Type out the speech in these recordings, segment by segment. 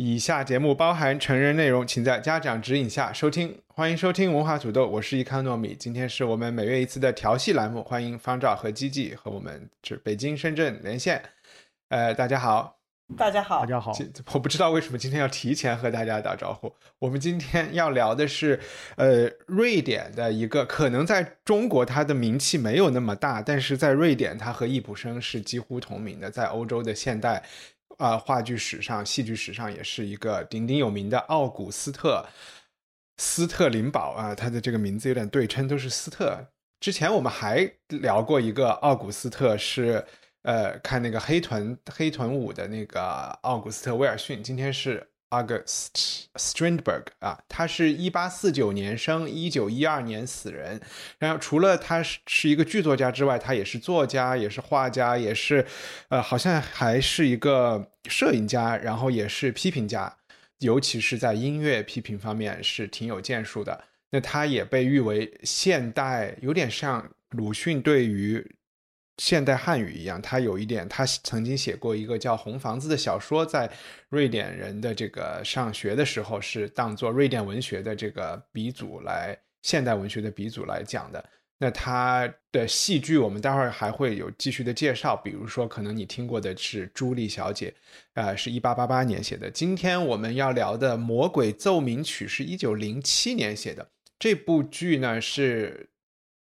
以下节目包含成人内容，请在家长指引下收听。欢迎收听文化土豆，我是伊康糯米。今天是我们每月一次的调戏栏目，欢迎方照和基基和我们这北京、深圳连线。呃，大家好，大家好，大家好。我不知道为什么今天要提前和大家打招呼。我们今天要聊的是，呃，瑞典的一个可能在中国它的名气没有那么大，但是在瑞典它和易卜生是几乎同名的，在欧洲的现代啊、话剧史上、戏剧史上也是一个鼎鼎有名的奥古斯特斯特林堡啊，他的这个名字有点对称，都是斯特。之前我们还聊过一个奥古斯特是。呃，看那个黑豚黑豚舞的那个奥古斯特威尔逊，今天是 August Strindberg 啊，他是一八四九年生，一九一二年死人。然后除了他是是一个剧作家之外，他也是作家，也是画家，也是呃，好像还是一个摄影家，然后也是批评家，尤其是在音乐批评方面是挺有建树的。那他也被誉为现代，有点像鲁迅对于。现代汉语一样，他有一点，他曾经写过一个叫《红房子》的小说，在瑞典人的这个上学的时候是当做瑞典文学的这个鼻祖来，现代文学的鼻祖来讲的。那他的戏剧，我们待会儿还会有继续的介绍，比如说可能你听过的是《朱莉小姐》，呃，是一八八八年写的。今天我们要聊的《魔鬼奏鸣曲》是一九零七年写的。这部剧呢是。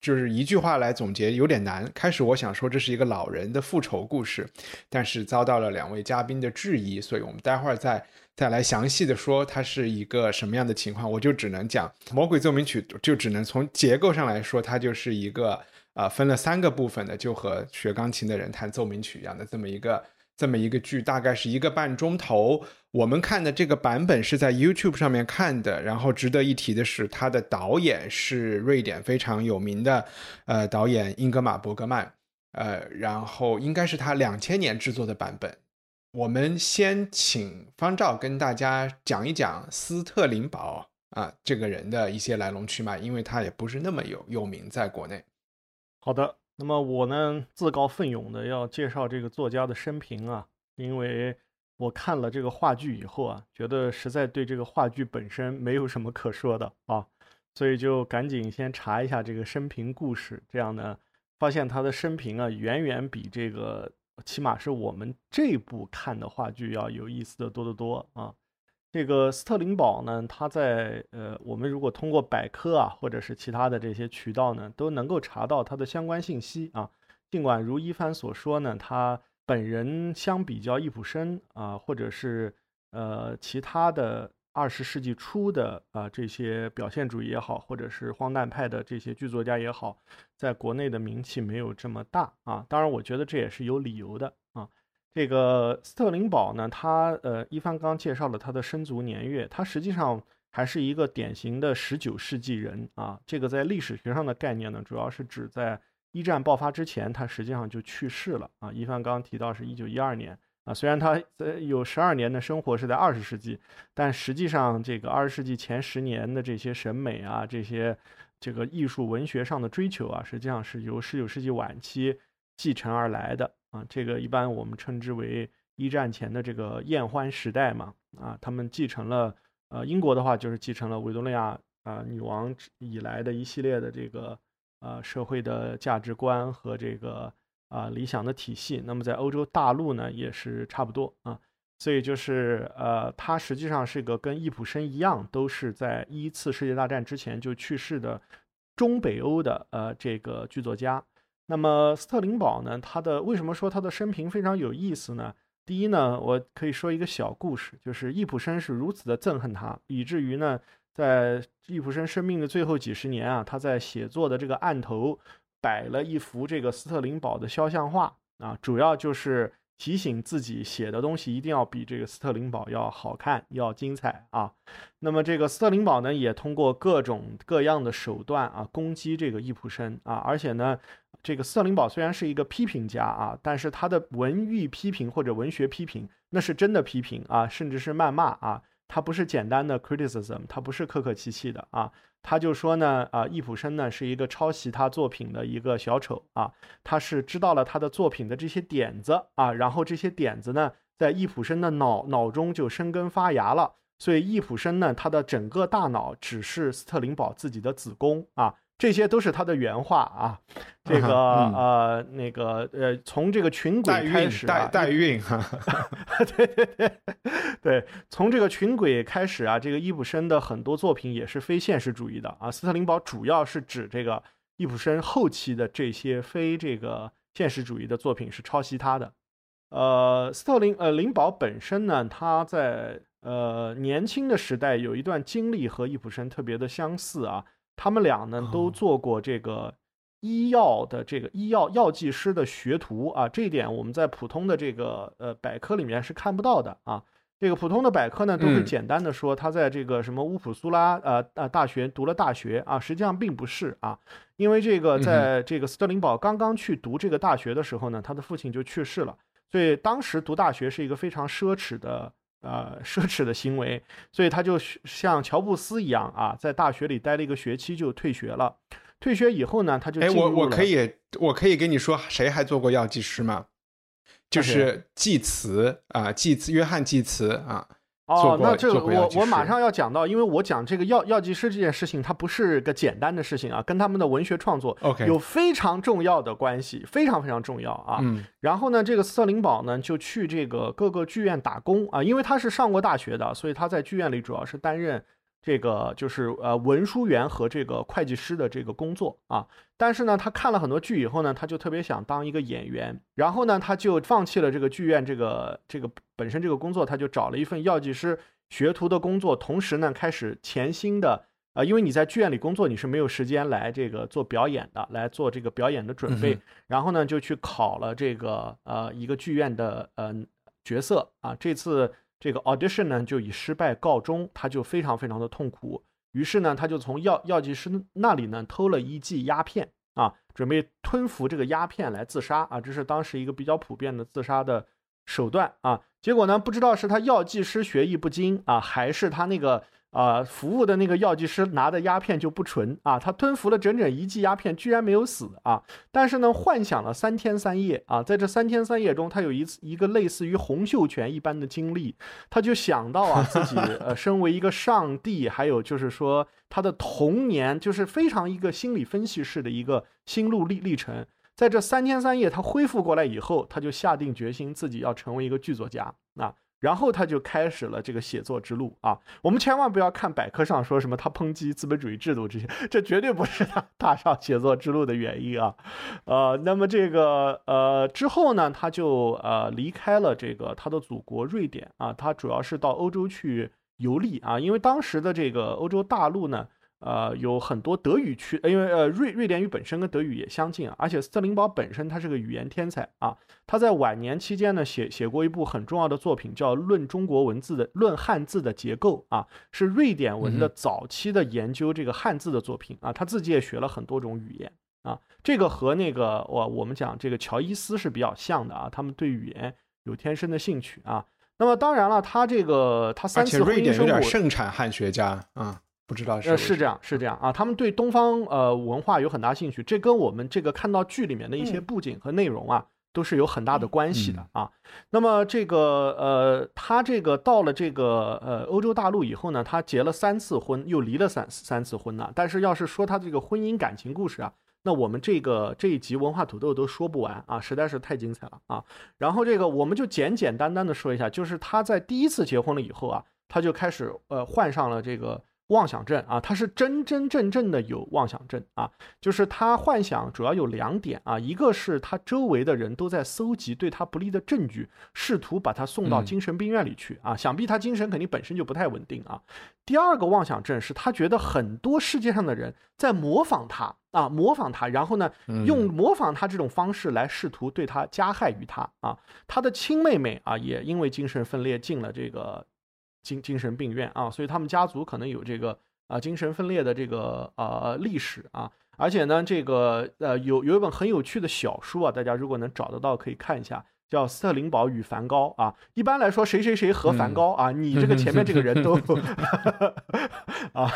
就是一句话来总结有点难。开始我想说这是一个老人的复仇故事，但是遭到了两位嘉宾的质疑，所以我们待会儿再再来详细的说它是一个什么样的情况。我就只能讲《魔鬼奏鸣曲》，就只能从结构上来说，它就是一个啊分了三个部分的，就和学钢琴的人弹奏鸣曲一样的这么一个。这么一个剧，大概是一个半钟头。我们看的这个版本是在 YouTube 上面看的。然后值得一提的是，他的导演是瑞典非常有名的，呃，导演英格玛·伯格曼。呃，然后应该是他两千年制作的版本。我们先请方照跟大家讲一讲斯特林堡啊这个人的一些来龙去脉，因为他也不是那么有有名在国内。好的。那么我呢，自告奋勇的要介绍这个作家的生平啊，因为我看了这个话剧以后啊，觉得实在对这个话剧本身没有什么可说的啊，所以就赶紧先查一下这个生平故事。这样呢，发现他的生平啊，远远比这个起码是我们这部看的话剧要有意思的多得多啊。这个斯特林堡呢，他在呃，我们如果通过百科啊，或者是其他的这些渠道呢，都能够查到他的相关信息啊。尽管如一帆所说呢，他本人相比较易卜生啊，或者是呃其他的二十世纪初的啊这些表现主义也好，或者是荒诞派的这些剧作家也好，在国内的名气没有这么大啊。当然，我觉得这也是有理由的啊。这个斯特林堡呢，他呃，一帆刚介绍了他的生卒年月，他实际上还是一个典型的十九世纪人啊。这个在历史学上的概念呢，主要是指在一战爆发之前，他实际上就去世了啊。一帆刚刚提到是一九一二年啊，虽然他在有十二年的生活是在二十世纪，但实际上这个二十世纪前十年的这些审美啊，这些这个艺术文学上的追求啊，实际上是由十九世纪晚期继承而来的。啊，这个一般我们称之为一战前的这个宴欢时代嘛。啊，他们继承了，呃，英国的话就是继承了维多利亚啊女王以来的一系列的这个呃社会的价值观和这个啊理想的体系。那么在欧洲大陆呢也是差不多啊。所以就是呃，他实际上是个跟易卜生一样，都是在一次世界大战之前就去世的中北欧的呃这个剧作家。那么斯特林堡呢？他的为什么说他的生平非常有意思呢？第一呢，我可以说一个小故事，就是易卜生是如此的憎恨他，以至于呢，在易卜生生命的最后几十年啊，他在写作的这个案头摆了一幅这个斯特林堡的肖像画啊，主要就是提醒自己写的东西一定要比这个斯特林堡要好看、要精彩啊。那么这个斯特林堡呢，也通过各种各样的手段啊，攻击这个易卜生啊，而且呢。这个斯特林堡虽然是一个批评家啊，但是他的文艺批评或者文学批评那是真的批评啊，甚至是谩骂啊，他不是简单的 criticism，他不是客客气气的啊，他就说呢啊，易卜生呢是一个抄袭他作品的一个小丑啊，他是知道了他的作品的这些点子啊，然后这些点子呢在易卜生的脑脑中就生根发芽了，所以易卜生呢他的整个大脑只是斯特林堡自己的子宫啊。这些都是他的原话啊，这个呃那个呃，从这个群轨开始代代孕 哈，对对对对，从这个群轨开始啊，这个易卜生的很多作品也是非现实主义的啊。斯特林堡主要是指这个易卜生后期的这些非这个现实主义的作品是抄袭他的。呃，斯特林呃林堡本身呢，他在呃年轻的时代有一段经历和易卜生特别的相似啊。他们俩呢都做过这个医药的这个医药药剂师的学徒啊，这一点我们在普通的这个呃百科里面是看不到的啊。这个普通的百科呢都是简单的说他在这个什么乌普苏拉呃呃大学读了大学啊，实际上并不是啊，因为这个在这个斯特林堡刚刚去读这个大学的时候呢，他的父亲就去世了，所以当时读大学是一个非常奢侈的。呃，奢侈的行为，所以他就像乔布斯一样啊，在大学里待了一个学期就退学了。退学以后呢，他就哎，我我可以我可以跟你说，谁还做过药剂师吗？就是济慈啊，济慈，约翰济慈啊。哦，那这个我我马上要讲到，因为我讲这个药药剂师这件事情，它不是个简单的事情啊，跟他们的文学创作有非常重要的关系，非常非常重要啊。嗯。然后呢，这个斯特林堡呢就去这个各个剧院打工啊，因为他是上过大学的，所以他在剧院里主要是担任。这个就是呃文书员和这个会计师的这个工作啊，但是呢，他看了很多剧以后呢，他就特别想当一个演员，然后呢，他就放弃了这个剧院这个这个本身这个工作，他就找了一份药剂师学徒的工作，同时呢，开始潜心的啊，因为你在剧院里工作，你是没有时间来这个做表演的，来做这个表演的准备，然后呢，就去考了这个呃一个剧院的呃角色啊，这次。这个 audition 呢就以失败告终，他就非常非常的痛苦。于是呢，他就从药药剂师那里呢偷了一剂鸦片啊，准备吞服这个鸦片来自杀啊，这是当时一个比较普遍的自杀的手段啊。结果呢，不知道是他药剂师学艺不精啊，还是他那个。啊，服务的那个药剂师拿的鸦片就不纯啊，他吞服了整整一剂鸦片，居然没有死啊！但是呢，幻想了三天三夜啊，在这三天三夜中，他有一次一个类似于洪秀全一般的经历，他就想到啊，自己呃，身为一个上帝，还有就是说他的童年，就是非常一个心理分析式的一个心路历历程。在这三天三夜，他恢复过来以后，他就下定决心自己要成为一个剧作家啊。然后他就开始了这个写作之路啊！我们千万不要看百科上说什么他抨击资本主义制度这些，这绝对不是他踏上写作之路的原因啊！呃，那么这个呃之后呢，他就呃离开了这个他的祖国瑞典啊，他主要是到欧洲去游历啊，因为当时的这个欧洲大陆呢。呃，有很多德语区，因为呃瑞瑞典语本身跟德语也相近啊，而且斯特林堡本身他是个语言天才啊，他在晚年期间呢写写过一部很重要的作品，叫《论中国文字的论汉字的结构》啊，是瑞典文的早期的研究这个汉字的作品啊，他自己也学了很多种语言啊，这个和那个我我们讲这个乔伊斯是比较像的啊，他们对语言有天生的兴趣啊，那么当然了，他这个他三次瑞典有点盛产汉学家啊。不知道是呃是这样是这样啊，他们对东方呃文化有很大兴趣，这跟我们这个看到剧里面的一些布景和内容啊都是有很大的关系的啊。那么这个呃他这个到了这个呃欧洲大陆以后呢，他结了三次婚，又离了三三次婚呢。但是要是说他这个婚姻感情故事啊，那我们这个这一集文化土豆都说不完啊，实在是太精彩了啊。然后这个我们就简简单单的说一下，就是他在第一次结婚了以后啊，他就开始呃患上了这个。妄想症啊，他是真真正正的有妄想症啊，就是他幻想主要有两点啊，一个是他周围的人都在搜集对他不利的证据，试图把他送到精神病院里去啊，想必他精神肯定本身就不太稳定啊。第二个妄想症是他觉得很多世界上的人在模仿他啊，模仿他，然后呢，用模仿他这种方式来试图对他加害于他啊。他的亲妹妹啊，也因为精神分裂进了这个。精精神病院啊，所以他们家族可能有这个啊精神分裂的这个呃历史啊，而且呢，这个呃有有一本很有趣的小说啊，大家如果能找得到可以看一下。叫斯特林堡与梵高啊，一般来说谁谁谁和梵高啊，你这个前面这个人都 啊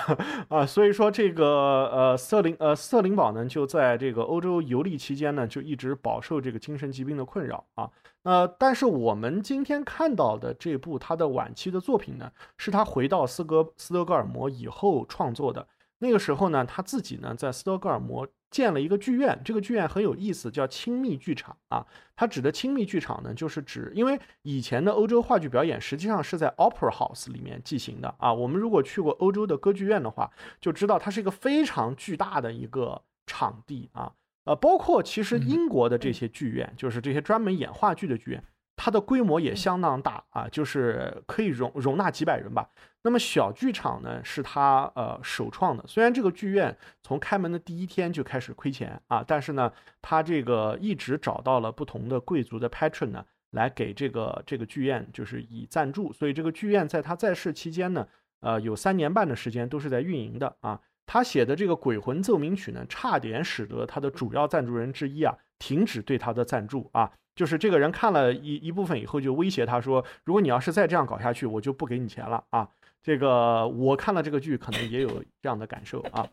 啊，所以说这个呃斯特林呃斯特林堡呢就在这个欧洲游历期间呢就一直饱受这个精神疾病的困扰啊，呃，但是我们今天看到的这部他的晚期的作品呢，是他回到斯格斯德哥尔摩以后创作的。那个时候呢，他自己呢在斯德哥尔摩建了一个剧院，这个剧院很有意思，叫亲密剧场啊。它指的亲密剧场呢，就是指因为以前的欧洲话剧表演实际上是在 Opera House 里面进行的啊。我们如果去过欧洲的歌剧院的话，就知道它是一个非常巨大的一个场地啊。呃，包括其实英国的这些剧院，就是这些专门演话剧的剧院。它的规模也相当大啊，就是可以容容纳几百人吧。那么小剧场呢，是他呃首创的。虽然这个剧院从开门的第一天就开始亏钱啊，但是呢，他这个一直找到了不同的贵族的 patron 呢，来给这个这个剧院就是以赞助。所以这个剧院在他在世期间呢，呃，有三年半的时间都是在运营的啊。他写的这个《鬼魂奏鸣曲》呢，差点使得他的主要赞助人之一啊停止对他的赞助啊。就是这个人看了一一部分以后，就威胁他说：“如果你要是再这样搞下去，我就不给你钱了啊！”这个我看了这个剧，可能也有这样的感受啊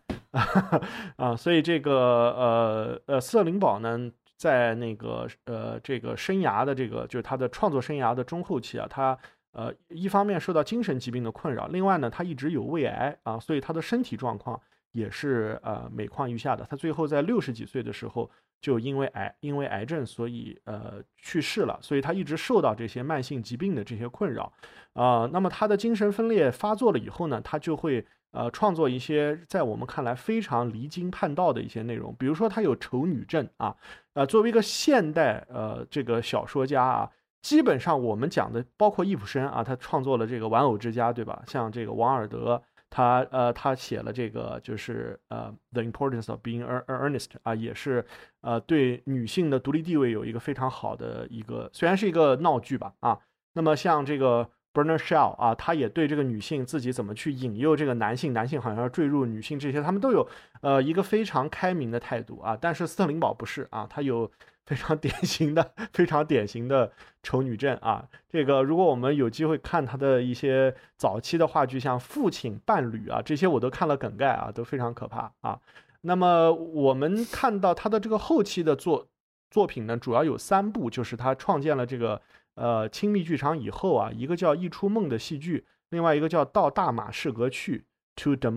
啊！所以这个呃呃，瑟林堡呢，在那个呃这个生涯的这个就是他的创作生涯的中后期啊，他呃一方面受到精神疾病的困扰，另外呢，他一直有胃癌啊，所以他的身体状况也是呃每况愈下的。他最后在六十几岁的时候。就因为癌，因为癌症，所以呃去世了。所以他一直受到这些慢性疾病的这些困扰，啊，那么他的精神分裂发作了以后呢，他就会呃创作一些在我们看来非常离经叛道的一些内容。比如说他有丑女症啊，呃，作为一个现代呃这个小说家啊，基本上我们讲的包括易卜生啊，他创作了这个玩偶之家，对吧？像这个王尔德。他呃，他写了这个，就是呃，《The Importance of Being Earnest》啊，也是呃，对女性的独立地位有一个非常好的一个，虽然是一个闹剧吧啊。那么像这个 Bernard Shaw 啊，他也对这个女性自己怎么去引诱这个男性，男性好像要坠入女性这些，他们都有呃一个非常开明的态度啊。但是斯特林堡不是啊，他有。非常典型的，非常典型的丑女症啊！这个，如果我们有机会看他的一些早期的话剧，像《父亲伴侣》啊，这些我都看了梗概啊，都非常可怕啊。那么我们看到他的这个后期的作作品呢，主要有三部，就是他创建了这个呃亲密剧场以后啊，一个叫《一出梦》的戏剧，另外一个叫《到大马士革去》To the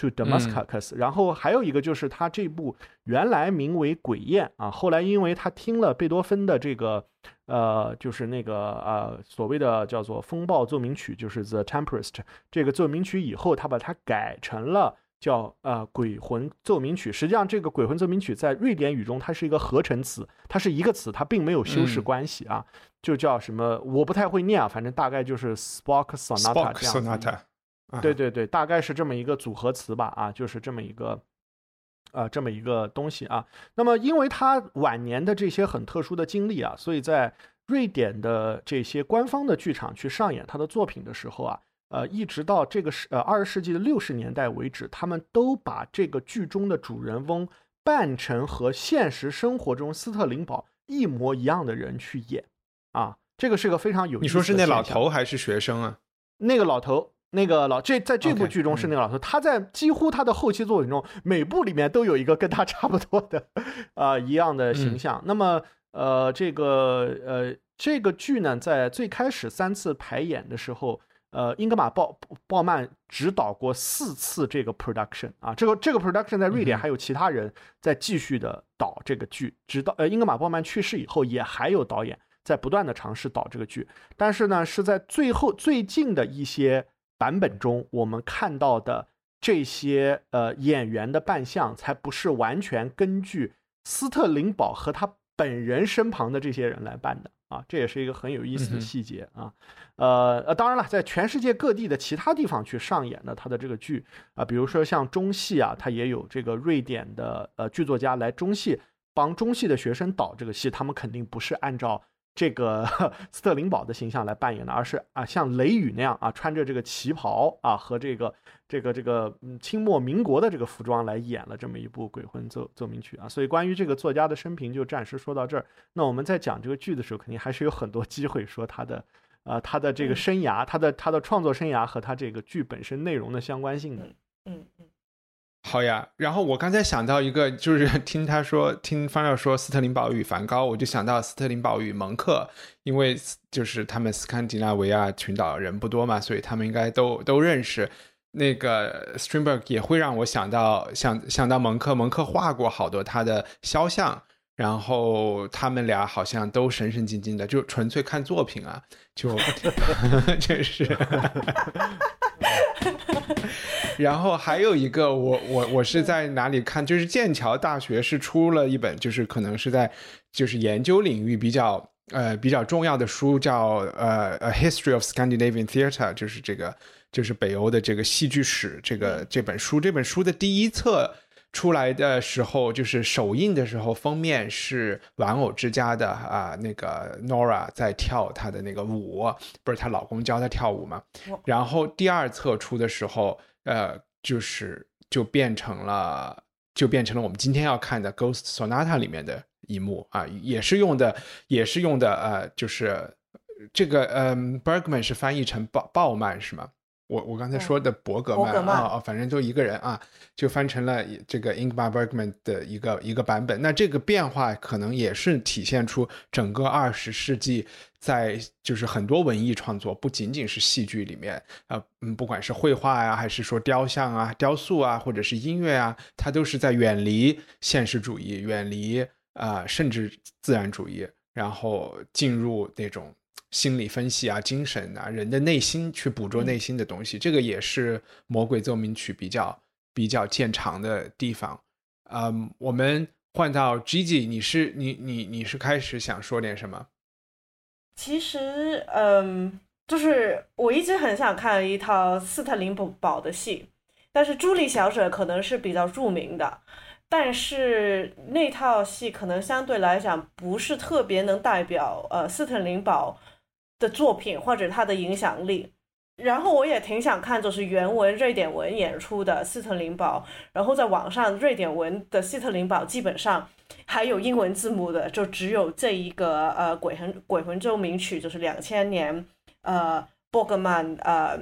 To Damascus，然后还有一个就是他这部原来名为《鬼宴》啊，后来因为他听了贝多芬的这个呃，就是那个呃所谓的叫做风暴奏鸣曲，就是 The Tempest 这个奏鸣曲以后，他把它改成了叫呃鬼魂奏鸣曲。实际上，这个鬼魂奏鸣曲在瑞典语中它是一个合成词，它是一个词，它并没有修饰关系啊，就叫什么我不太会念啊，反正大概就是 Spock Sonata 这样子。对对对，大概是这么一个组合词吧，啊，就是这么一个，呃，这么一个东西啊。那么，因为他晚年的这些很特殊的经历啊，所以在瑞典的这些官方的剧场去上演他的作品的时候啊，呃，一直到这个世呃二十世纪的六十年代为止，他们都把这个剧中的主人翁扮成和现实生活中斯特林堡一模一样的人去演，啊，这个是个非常有你说是那老头还是学生啊？那个老头。那个老这在这部剧中是那个老头，他在几乎他的后期作品中，每部里面都有一个跟他差不多的，啊一样的形象。那么呃这个呃这个剧呢，在最开始三次排演的时候，呃英格玛鲍鲍曼指导过四次这个 production 啊，这个这个 production 在瑞典还有其他人在继续的导这个剧，直到呃英格玛鲍曼去世以后，也还有导演在不断的尝试导这个剧，但是呢是在最后最近的一些。版本中我们看到的这些呃演员的扮相才不是完全根据斯特林堡和他本人身旁的这些人来扮的啊，这也是一个很有意思的细节啊。呃呃，当然了，在全世界各地的其他地方去上演的他的这个剧啊，比如说像中戏啊，他也有这个瑞典的呃剧作家来中戏帮中戏的学生导这个戏，他们肯定不是按照。这个 斯特林堡的形象来扮演的，而是啊像雷雨那样啊穿着这个旗袍啊和这个这个这个嗯清末民国的这个服装来演了这么一部《鬼魂奏奏鸣曲》啊。所以关于这个作家的生平就暂时说到这儿。那我们在讲这个剧的时候，肯定还是有很多机会说他的啊他的这个生涯，他的他的创作生涯和他这个剧本身内容的相关性的。嗯嗯。好呀，然后我刚才想到一个，就是 听他说，听方料说斯特林堡与梵高，我就想到斯特林堡与蒙克，因为就是他们斯堪的纳维亚群岛人不多嘛，所以他们应该都都认识。那个 Strindberg 也会让我想到想想到蒙克，蒙克画过好多他的肖像，然后他们俩好像都神神经经的，就纯粹看作品啊，就 真是。然后还有一个，我我我是在哪里看？就是剑桥大学是出了一本，就是可能是在就是研究领域比较呃比较重要的书，叫呃《A History of Scandinavian Theatre》，就是这个就是北欧的这个戏剧史这个这本书。这本书的第一册出来的时候，就是首映的时候，封面是玩偶之家的啊那个 Nora 在跳她的那个舞，不是她老公教她跳舞嘛？然后第二册出的时候。呃，就是就变成了，就变成了我们今天要看的《Ghost Sonata》里面的一幕啊，也是用的，也是用的，呃，就是这个，嗯，Bergman 是翻译成鲍鲍曼是吗？我我刚才说的伯格曼啊，反正就一个人啊，就翻成了这个 Ingmar Bergman 的一个一个版本。那这个变化可能也是体现出整个二十世纪在就是很多文艺创作，不仅仅是戏剧里面，呃，嗯，不管是绘画呀，还是说雕像啊、雕塑啊，或者是音乐啊，它都是在远离现实主义、远离啊，甚至自然主义，然后进入那种。心理分析啊，精神啊，人的内心去捕捉内心的东西，这个也是《魔鬼奏鸣曲》比较比较见长的地方。嗯，我们换到 Gigi，你是你你你是开始想说点什么？其实，嗯，就是我一直很想看一套斯特林堡的戏，但是朱莉小姐可能是比较著名的，但是那套戏可能相对来讲不是特别能代表呃斯特林堡。的作品或者他的影响力，然后我也挺想看，就是原文瑞典文演出的斯特林堡，然后在网上瑞典文的斯特林堡基本上还有英文字幕的，就只有这一个呃鬼魂鬼魂奏鸣曲，就是两千年呃伯格曼呃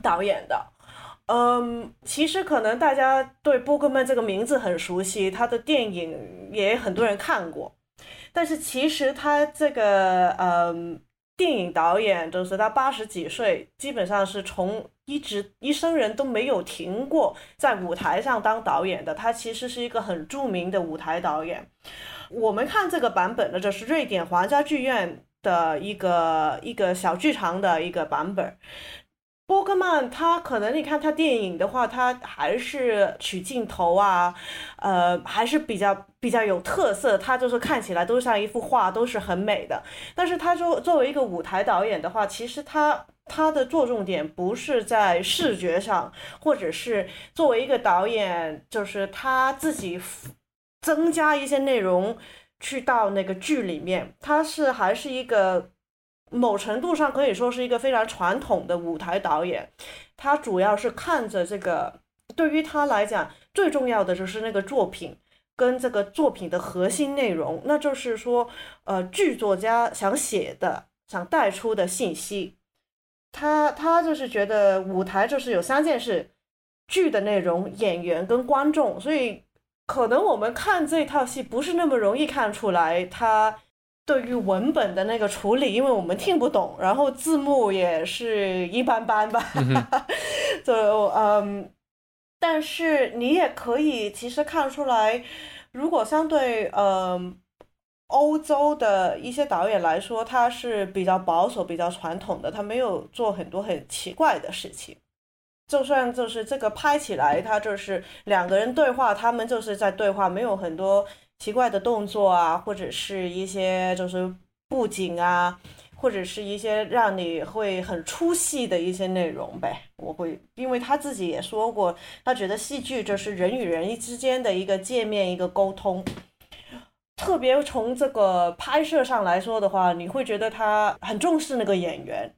导演的，嗯，其实可能大家对伯格曼这个名字很熟悉，他的电影也很多人看过，但是其实他这个嗯。电影导演就是他八十几岁，基本上是从一直一生人都没有停过在舞台上当导演的。他其实是一个很著名的舞台导演。我们看这个版本呢，就是瑞典皇家剧院的一个一个小剧场的一个版本。波克曼他可能你看他电影的话，他还是取镜头啊，呃，还是比较比较有特色。他就是看起来都像一幅画，都是很美的。但是他作作为一个舞台导演的话，其实他他的着重点不是在视觉上，或者是作为一个导演，就是他自己增加一些内容去到那个剧里面，他是还是一个。某程度上可以说是一个非常传统的舞台导演，他主要是看着这个，对于他来讲最重要的就是那个作品跟这个作品的核心内容，那就是说，呃，剧作家想写的、想带出的信息。他他就是觉得舞台就是有三件事：剧的内容、演员跟观众。所以可能我们看这套戏不是那么容易看出来他。对于文本的那个处理，因为我们听不懂，然后字幕也是一般般吧，就嗯，但是你也可以其实看出来，如果相对嗯欧洲的一些导演来说，他是比较保守、比较传统的，他没有做很多很奇怪的事情。就算就是这个拍起来，他就是两个人对话，他们就是在对话，没有很多奇怪的动作啊，或者是一些就是布景啊，或者是一些让你会很出戏的一些内容呗。我会，因为他自己也说过，他觉得戏剧就是人与人之间的一个界面，一个沟通。特别从这个拍摄上来说的话，你会觉得他很重视那个演员。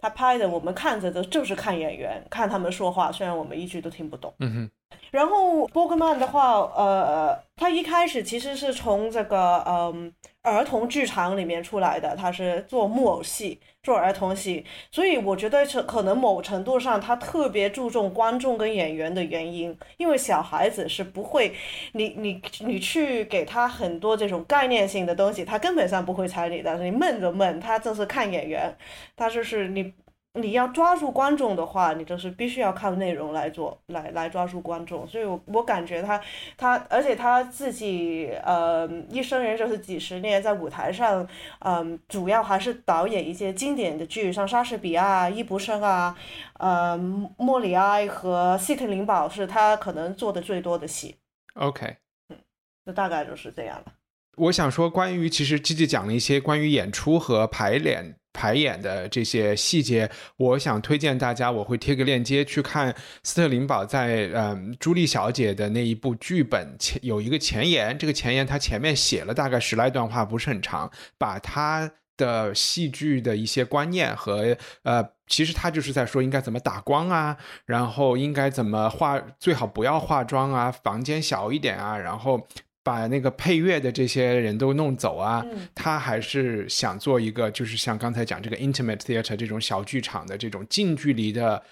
他拍的，我们看着的就是看演员，看他们说话，虽然我们一句都听不懂。嗯哼。然后波格曼的话，呃，他一开始其实是从这个嗯儿童剧场里面出来的，他是做木偶戏，做儿童戏，所以我觉得是可能某程度上他特别注重观众跟演员的原因，因为小孩子是不会，你你你去给他很多这种概念性的东西，他根本上不会睬你的，你闷就闷，他就是看演员，他就是你。你要抓住观众的话，你就是必须要靠内容来做，来来抓住观众。所以，我我感觉他他，而且他自己呃，一生人就是几十年在舞台上，嗯，主要还是导演一些经典的剧，像莎士比亚、易卜生啊，呃，莫里哀和希特林堡是他可能做的最多的戏。OK，嗯，那大概就是这样了。我想说，关于其实 G G 讲了一些关于演出和排练。排演的这些细节，我想推荐大家，我会贴个链接去看斯特林堡在嗯朱莉小姐的那一部剧本前有一个前言，这个前言他前面写了大概十来段话，不是很长，把他的戏剧的一些观念和呃，其实他就是在说应该怎么打光啊，然后应该怎么化，最好不要化妆啊，房间小一点啊，然后。把那个配乐的这些人都弄走啊，他还是想做一个，就是像刚才讲这个 intimate theater 这种小剧场的这种近距离的，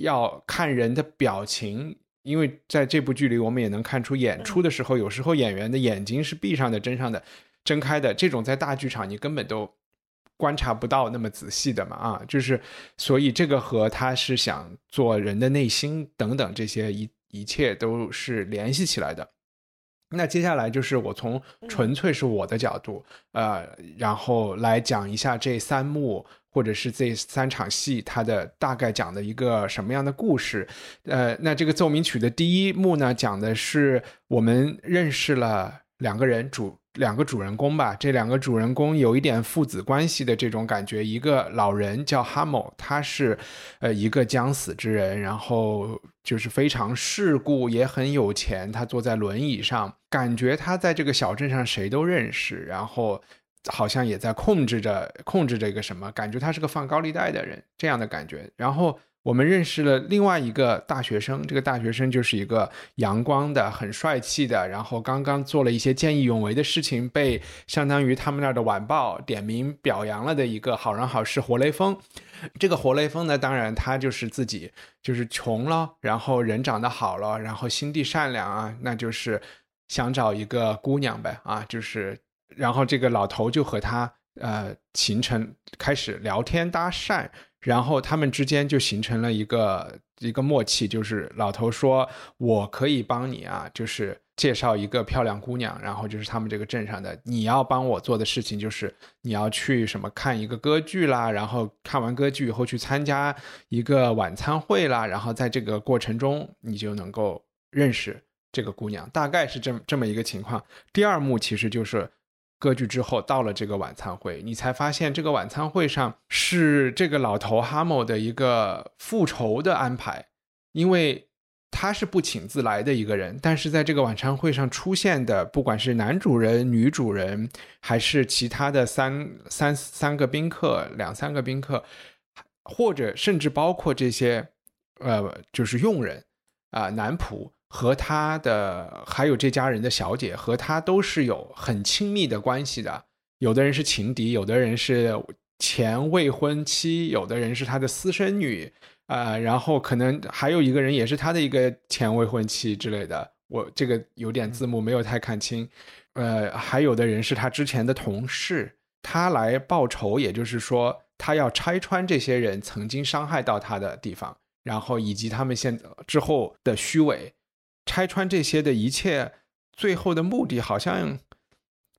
要看人的表情，因为在这部剧里，我们也能看出演出的时候，有时候演员的眼睛是闭上的、睁上的、睁开的，这种在大剧场你根本都观察不到那么仔细的嘛啊，就是所以这个和他是想做人的内心等等这些一一切都是联系起来的。那接下来就是我从纯粹是我的角度，呃，然后来讲一下这三幕或者是这三场戏，它的大概讲的一个什么样的故事。呃，那这个奏鸣曲的第一幕呢，讲的是我们认识了两个人主。两个主人公吧，这两个主人公有一点父子关系的这种感觉。一个老人叫哈姆，他是，呃，一个将死之人，然后就是非常世故，也很有钱。他坐在轮椅上，感觉他在这个小镇上谁都认识，然后好像也在控制着控制着一个什么，感觉他是个放高利贷的人这样的感觉。然后。我们认识了另外一个大学生，这个大学生就是一个阳光的、很帅气的，然后刚刚做了一些见义勇为的事情，被相当于他们那儿的晚报点名表扬了的一个好人好事活雷锋。这个活雷锋呢，当然他就是自己就是穷了，然后人长得好了，然后心地善良啊，那就是想找一个姑娘呗啊，就是然后这个老头就和他呃形成开始聊天搭讪。然后他们之间就形成了一个一个默契，就是老头说：“我可以帮你啊，就是介绍一个漂亮姑娘。然后就是他们这个镇上的，你要帮我做的事情就是你要去什么看一个歌剧啦，然后看完歌剧以后去参加一个晚餐会啦，然后在这个过程中你就能够认识这个姑娘，大概是这么这么一个情况。第二幕其实就是。”歌剧之后到了这个晚餐会，你才发现这个晚餐会上是这个老头哈姆的一个复仇的安排，因为他是不请自来的一个人，但是在这个晚餐会上出现的，不管是男主人、女主人，还是其他的三三三个宾客、两三个宾客，或者甚至包括这些呃，就是佣人啊，男仆。和他的还有这家人的小姐和他都是有很亲密的关系的，有的人是情敌，有的人是前未婚妻，有的人是他的私生女，啊，然后可能还有一个人也是他的一个前未婚妻之类的，我这个有点字幕没有太看清，呃，还有的人是他之前的同事，他来报仇，也就是说他要拆穿这些人曾经伤害到他的地方，然后以及他们现之后的虚伪。拆穿这些的一切，最后的目的好像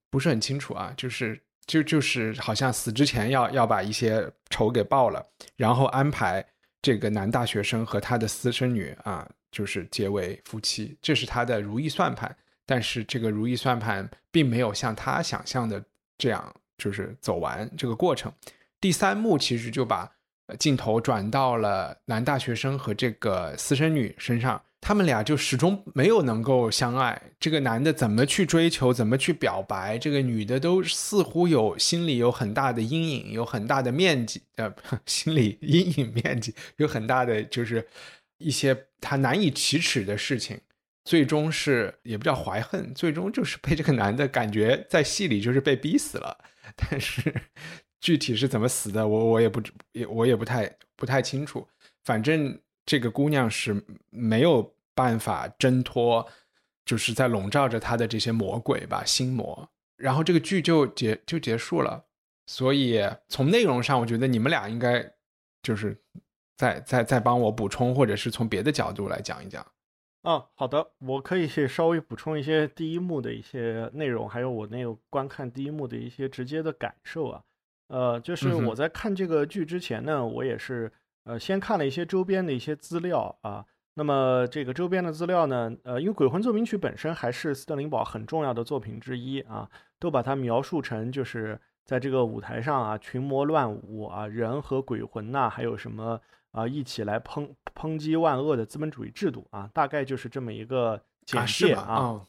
不是很清楚啊，就是就就是好像死之前要要把一些仇给报了，然后安排这个男大学生和他的私生女啊，就是结为夫妻，这是他的如意算盘。但是这个如意算盘并没有像他想象的这样，就是走完这个过程。第三幕其实就把镜头转到了男大学生和这个私生女身上，他们俩就始终没有能够相爱。这个男的怎么去追求，怎么去表白，这个女的都似乎有心里有很大的阴影，有很大的面积，呃，心理阴影面积有很大的，就是一些他难以启齿的事情。最终是也不叫怀恨，最终就是被这个男的感觉在戏里就是被逼死了，但是具体是怎么死的，我我也不也我也不太不太清楚。反正这个姑娘是没有办法挣脱，就是在笼罩着她的这些魔鬼吧，心魔。然后这个剧就结就结束了。所以从内容上，我觉得你们俩应该就是再再再帮我补充，或者是从别的角度来讲一讲。啊，好的，我可以稍微补充一些第一幕的一些内容，还有我那个观看第一幕的一些直接的感受啊。呃，就是我在看这个剧之前呢，我也是呃先看了一些周边的一些资料啊。那么这个周边的资料呢，呃，因为《鬼魂奏鸣曲》本身还是斯特林堡很重要的作品之一啊，都把它描述成就是在这个舞台上啊，群魔乱舞啊，人和鬼魂呐，还有什么。啊，一起来抨抨击万恶的资本主义制度啊，大概就是这么一个简介啊啊。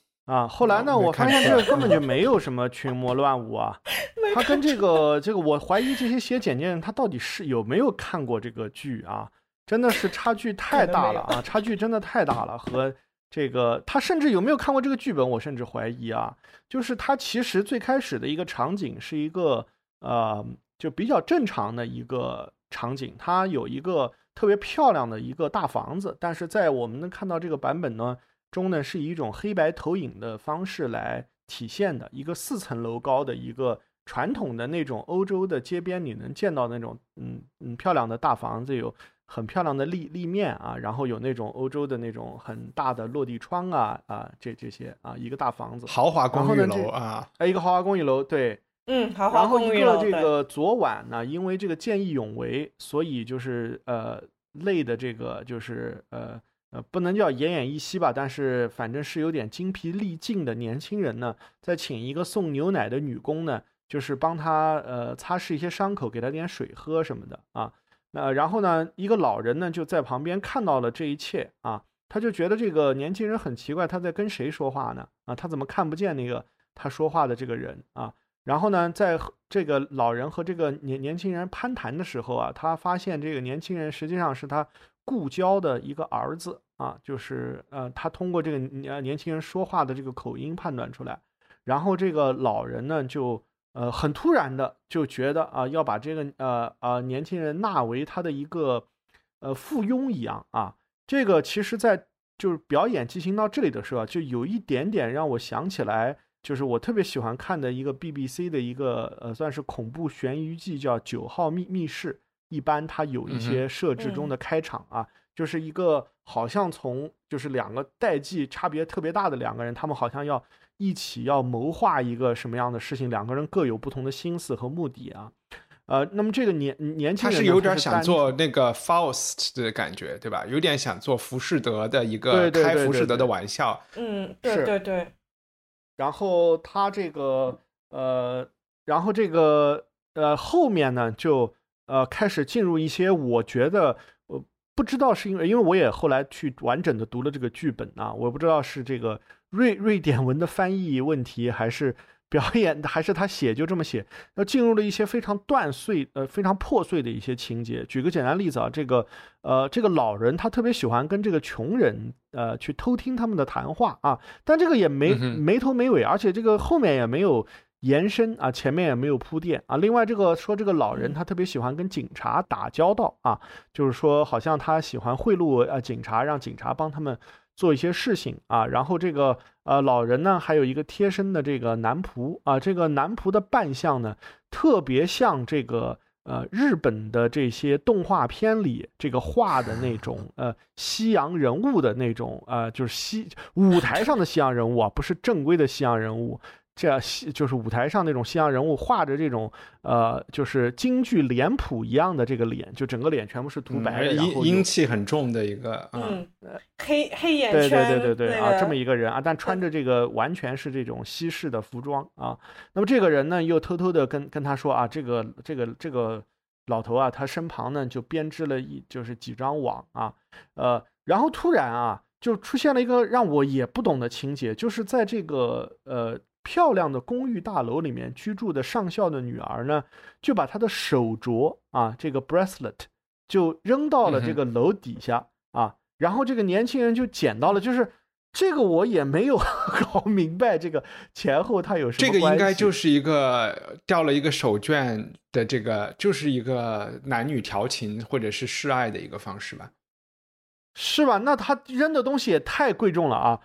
后来呢，我发现这个根本就 没有什么群魔乱舞啊，他跟这个这个，我怀疑这些写简介人他到底是有没有看过这个剧啊？真的是差距太大了啊，差距真的太大了。和这个他甚至有没有看过这个剧本，我甚至怀疑啊。就是他其实最开始的一个场景是一个呃，就比较正常的一个。场景，他有一个特别漂亮的一个大房子，但是在我们能看到这个版本呢中呢，是以一种黑白投影的方式来体现的一个四层楼高的一个传统的那种欧洲的街边你能见到那种嗯嗯漂亮的大房子，有很漂亮的立立面啊，然后有那种欧洲的那种很大的落地窗啊啊这这些啊一个大房子，豪华公寓楼啊，哎一个豪华公寓楼对。嗯，然后一个这个昨晚呢，因为这个见义勇为，所以就是呃累的这个就是呃呃不能叫奄奄一息吧，但是反正是有点精疲力尽的年轻人呢，在请一个送牛奶的女工呢，就是帮他呃擦拭一些伤口，给他点水喝什么的啊。那然后呢，一个老人呢就在旁边看到了这一切啊，他就觉得这个年轻人很奇怪，他在跟谁说话呢？啊，他怎么看不见那个他说话的这个人啊？然后呢，在这个老人和这个年年轻人攀谈的时候啊，他发现这个年轻人实际上是他故交的一个儿子啊，就是呃，他通过这个年年轻人说话的这个口音判断出来。然后这个老人呢，就呃很突然的就觉得啊，要把这个呃呃年轻人纳为他的一个呃附庸一样啊。这个其实，在就是表演进行到这里的时候，就有一点点让我想起来。就是我特别喜欢看的一个 BBC 的一个呃，算是恐怖悬疑剧，叫《九号密密室》。一般它有一些设置中的开场啊，就是一个好像从就是两个代际差别特别大的两个人，他们好像要一起要谋划一个什么样的事情，两个人各有不同的心思和目的啊。呃，那么这个年年轻人他是有点想做那个 Faust 的感觉，对吧？有点想做浮士德的一个开浮士德的玩笑。嗯，对对对。然后他这个呃，然后这个呃后面呢，就呃开始进入一些，我觉得我不知道是因为，因为我也后来去完整的读了这个剧本啊，我不知道是这个瑞瑞典文的翻译问题还是。表演还是他写就这么写，那进入了一些非常断碎、呃非常破碎的一些情节。举个简单例子啊，这个呃这个老人他特别喜欢跟这个穷人呃去偷听他们的谈话啊，但这个也没没头没尾，而且这个后面也没有延伸啊，前面也没有铺垫啊。另外这个说这个老人他特别喜欢跟警察打交道啊，就是说好像他喜欢贿赂啊警察，让警察帮他们。做一些事情啊，然后这个呃老人呢，还有一个贴身的这个男仆啊，这个男仆的扮相呢，特别像这个呃日本的这些动画片里这个画的那种 呃西洋人物的那种呃，就是西舞台上的西洋人物啊，不是正规的西洋人物，这样西就是舞台上那种西洋人物画着这种呃，就是京剧脸谱一样的这个脸，就整个脸全部是涂白阴阴气很重的一个，嗯，黑黑眼对圈，对对对对、那啊，这么一个人啊，但穿着这个完全是这种西式的服装啊。那么这个人呢，又偷偷的跟跟他说啊，这个这个这个老头啊，他身旁呢就编织了一就是几张网啊，呃，然后突然啊，就出现了一个让我也不懂的情节，就是在这个呃漂亮的公寓大楼里面居住的上校的女儿呢，就把她的手镯啊，这个 bracelet 就扔到了这个楼底下、啊，然后这个年轻人就捡到了，就是这个我也没有搞明白这个前后它有什么这个应该就是一个掉了一个手绢的这个，就是一个男女调情或者是示爱的一个方式吧。是吧？那他扔的东西也太贵重了啊！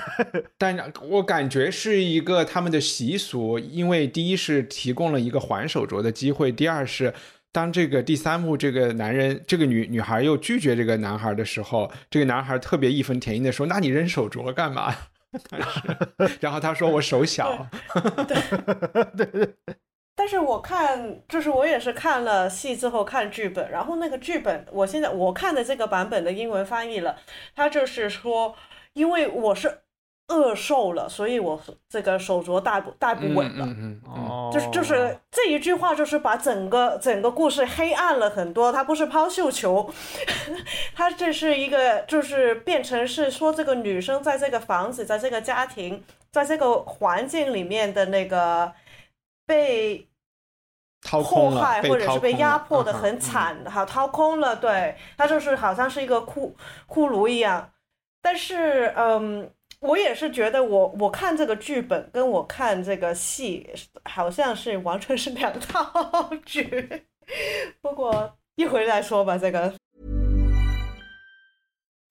但我感觉是一个他们的习俗，因为第一是提供了一个还手镯的机会，第二是当这个第三幕这个男人这个女女孩又拒绝这个男孩的时候，这个男孩特别义愤填膺的说：“那你扔手镯干嘛？” 但是然后他说：“我手小。但是我看，就是我也是看了戏之后看剧本，然后那个剧本，我现在我看的这个版本的英文翻译了，他就是说，因为我是饿瘦了，所以我这个手镯戴不戴不嗯”稳了。嗯嗯嗯哦，就是就是这一句话，就是把整个整个故事黑暗了很多。他不是抛绣球，他这是一个就是变成是说这个女生在这个房子，在这个家庭，在这个环境里面的那个被掏迫空了，害或者是被压迫的很惨，好掏空了，对，它就是好像是一个骷骷髅一样。但是，嗯，我也是觉得我我看这个剧本跟我看这个戏好像是完全是两套剧。不过一会儿再说吧，这个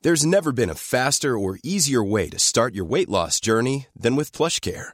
There's never been a faster or easier way to start your weight loss journey than with PlushCare.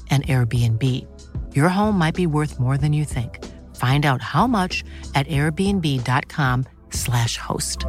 an Airbnb. Your home might be worth more than you think. Find out how much at airbnb.com/slash host.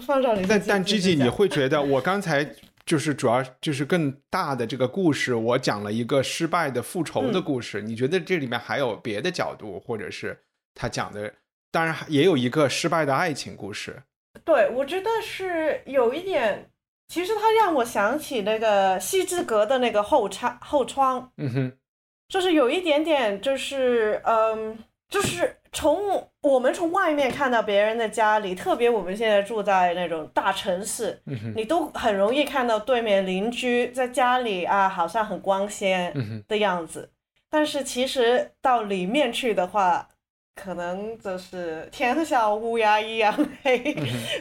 放上你但但 Gigi，你会觉得我刚才就是主要就是更大的这个故事，我讲了一个失败的复仇嗯的故事，你觉得这里面还有别的角度，或者是他讲的，当然也有一个失败的爱情故事。对，我觉得是有一点，其实它让我想起那个西之阁的那个后窗后窗，嗯哼，就是有一点点，就是嗯，就是从我们从外面看到别人的家里，特别我们现在住在那种大城市，嗯哼，你都很容易看到对面邻居在家里啊，好像很光鲜嗯哼，的样子，但是其实到里面去的话。可能就是天像乌鸦一样黑，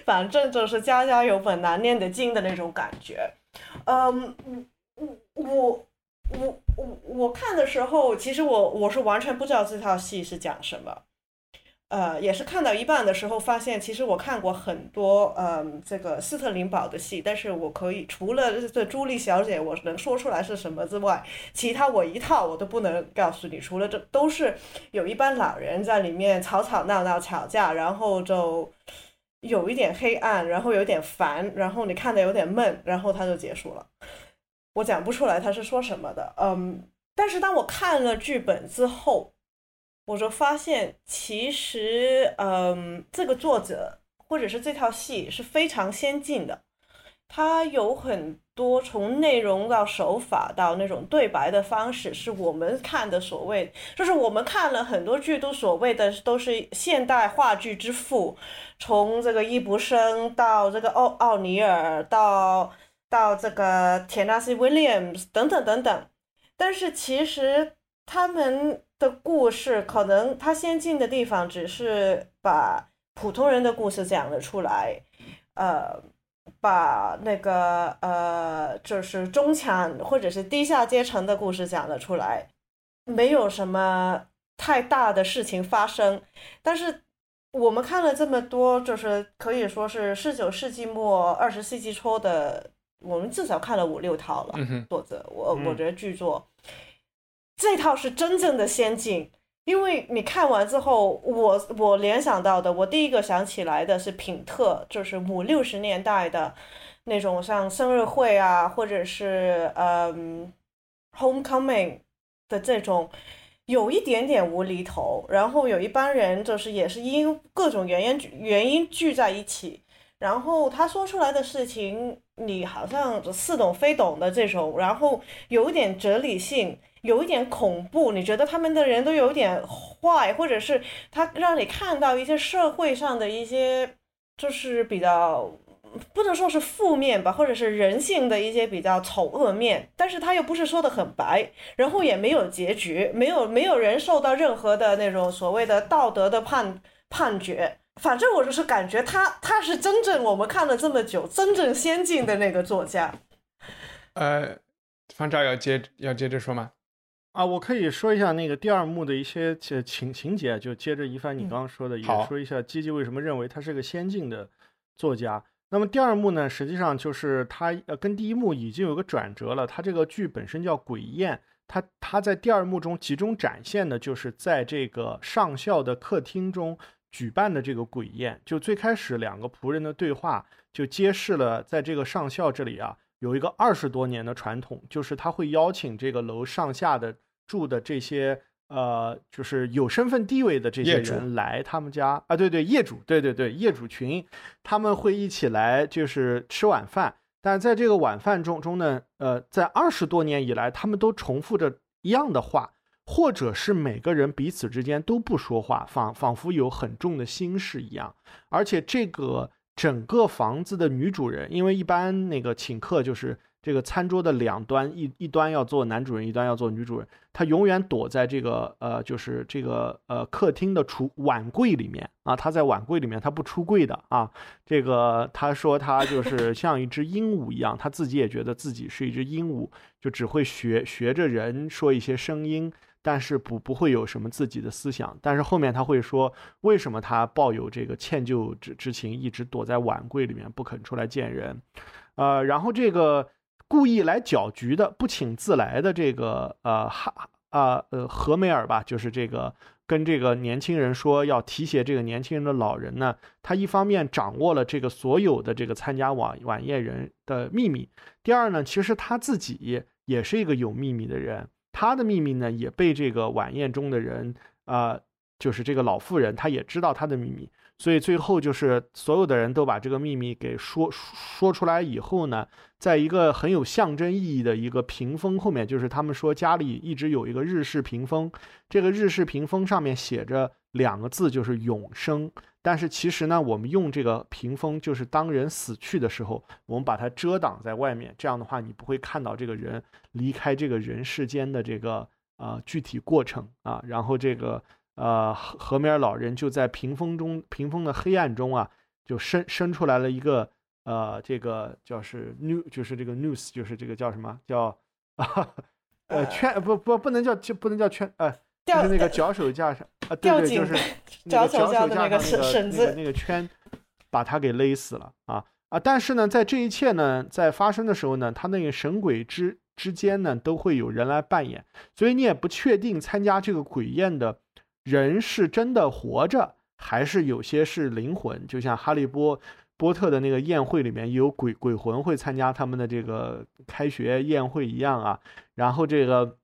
反正就是家家有本难念的经的那种感觉。嗯，我我我我我看的时候，其实我我是完全不知道这套戏是讲什么。呃，也是看到一半的时候发现，其实我看过很多嗯这个斯特林堡的戏，但是我可以除了这朱莉小姐我能说出来是什么之外，其他我一套我都不能告诉你。除了这都是有一帮老人在里面吵吵闹闹吵架，然后就有一点黑暗，然后有点烦，然后你看的有点闷，然后它就结束了。我讲不出来他是说什么的，嗯，但是当我看了剧本之后。我就发现，其实，嗯，这个作者或者是这套戏是非常先进的，它有很多从内容到手法到那种对白的方式，是我们看的所谓，就是我们看了很多剧都所谓的都是现代话剧之父，从这个易卜生到这个奥奥尼尔到到这个田纳西·威廉姆斯等等等等，但是其实他们的故事可能他先进的地方只是把普通人的故事讲了出来，呃。把那个呃，就是中产或者是低下阶层的故事讲了出来，没有什么太大的事情发生。但是我们看了这么多，就是可以说是十九世纪末二十世纪初的，我们至少看了五六套了。作者，我我觉得剧作这套是真正的先进。因为你看完之后，我我联想到的，我第一个想起来的是品特，就是五六十年代的那种像生日会啊，或者是嗯，homecoming 的这种，有一点点无厘头，然后有一帮人就是也是因各种原因原因聚在一起，然后他说出来的事情，你好像似懂非懂的这种，然后有一点哲理性。有一点恐怖，你觉得他们的人都有点坏，或者是他让你看到一些社会上的一些，就是比较不能说是负面吧，或者是人性的一些比较丑恶面，但是他又不是说的很白，然后也没有结局，没有没有人受到任何的那种所谓的道德的判判决，反正我就是感觉他他是真正我们看了这么久真正先进的那个作家。呃，方照要接要接着说吗？啊，我可以说一下那个第二幕的一些情情节，就接着一帆你刚刚说的，也说一下基基为什么认为他是个先进的作家。那么第二幕呢，实际上就是他呃跟第一幕已经有个转折了。他这个剧本身叫《鬼宴》，他他在第二幕中集中展现的就是在这个上校的客厅中举办的这个鬼宴。就最开始两个仆人的对话，就揭示了在这个上校这里啊有一个二十多年的传统，就是他会邀请这个楼上下的。住的这些呃，就是有身份地位的这些人来他们家啊，对对，业主，对对对，业主群，他们会一起来就是吃晚饭。但是在这个晚饭中中呢，呃，在二十多年以来，他们都重复着一样的话，或者是每个人彼此之间都不说话，仿仿佛有很重的心事一样。而且这个整个房子的女主人，因为一般那个请客就是。这个餐桌的两端，一一端要做男主人，一端要做女主人。他永远躲在这个呃，就是这个呃客厅的橱碗柜里面啊。他在碗柜里面，他不出柜的啊。这个他说他就是像一只鹦鹉一样，他自己也觉得自己是一只鹦鹉，就只会学学着人说一些声音，但是不不会有什么自己的思想。但是后面他会说，为什么他抱有这个歉疚之之情，一直躲在碗柜里面不肯出来见人？呃，然后这个。故意来搅局的、不请自来的这个呃哈啊呃何梅尔吧，就是这个跟这个年轻人说要提携这个年轻人的老人呢，他一方面掌握了这个所有的这个参加晚晚宴人的秘密，第二呢，其实他自己也是一个有秘密的人，他的秘密呢也被这个晚宴中的人啊，就是这个老妇人，她也知道他的秘密。所以最后就是所有的人都把这个秘密给说说出来以后呢，在一个很有象征意义的一个屏风后面，就是他们说家里一直有一个日式屏风，这个日式屏风上面写着两个字，就是永生。但是其实呢，我们用这个屏风，就是当人死去的时候，我们把它遮挡在外面，这样的话你不会看到这个人离开这个人世间的这个呃具体过程啊，然后这个。呃，河河梅尔老人就在屏风中，屏风的黑暗中啊，就伸伸出来了一个呃，这个叫是 new，就是这个 news，就是这个叫什么叫啊 呃圈不不不能叫就不能叫圈呃，就是那个脚手架上啊，对对，就是脚手架的那个绳子那个圈，把他给勒死了啊啊！但是呢，在这一切呢，在发生的时候呢，他那个神鬼之之间呢，都会有人来扮演，所以你也不确定参加这个鬼宴的。人是真的活着，还是有些是灵魂？就像哈利波波特的那个宴会里面有鬼鬼魂会参加他们的这个开学宴会一样啊。然后这个，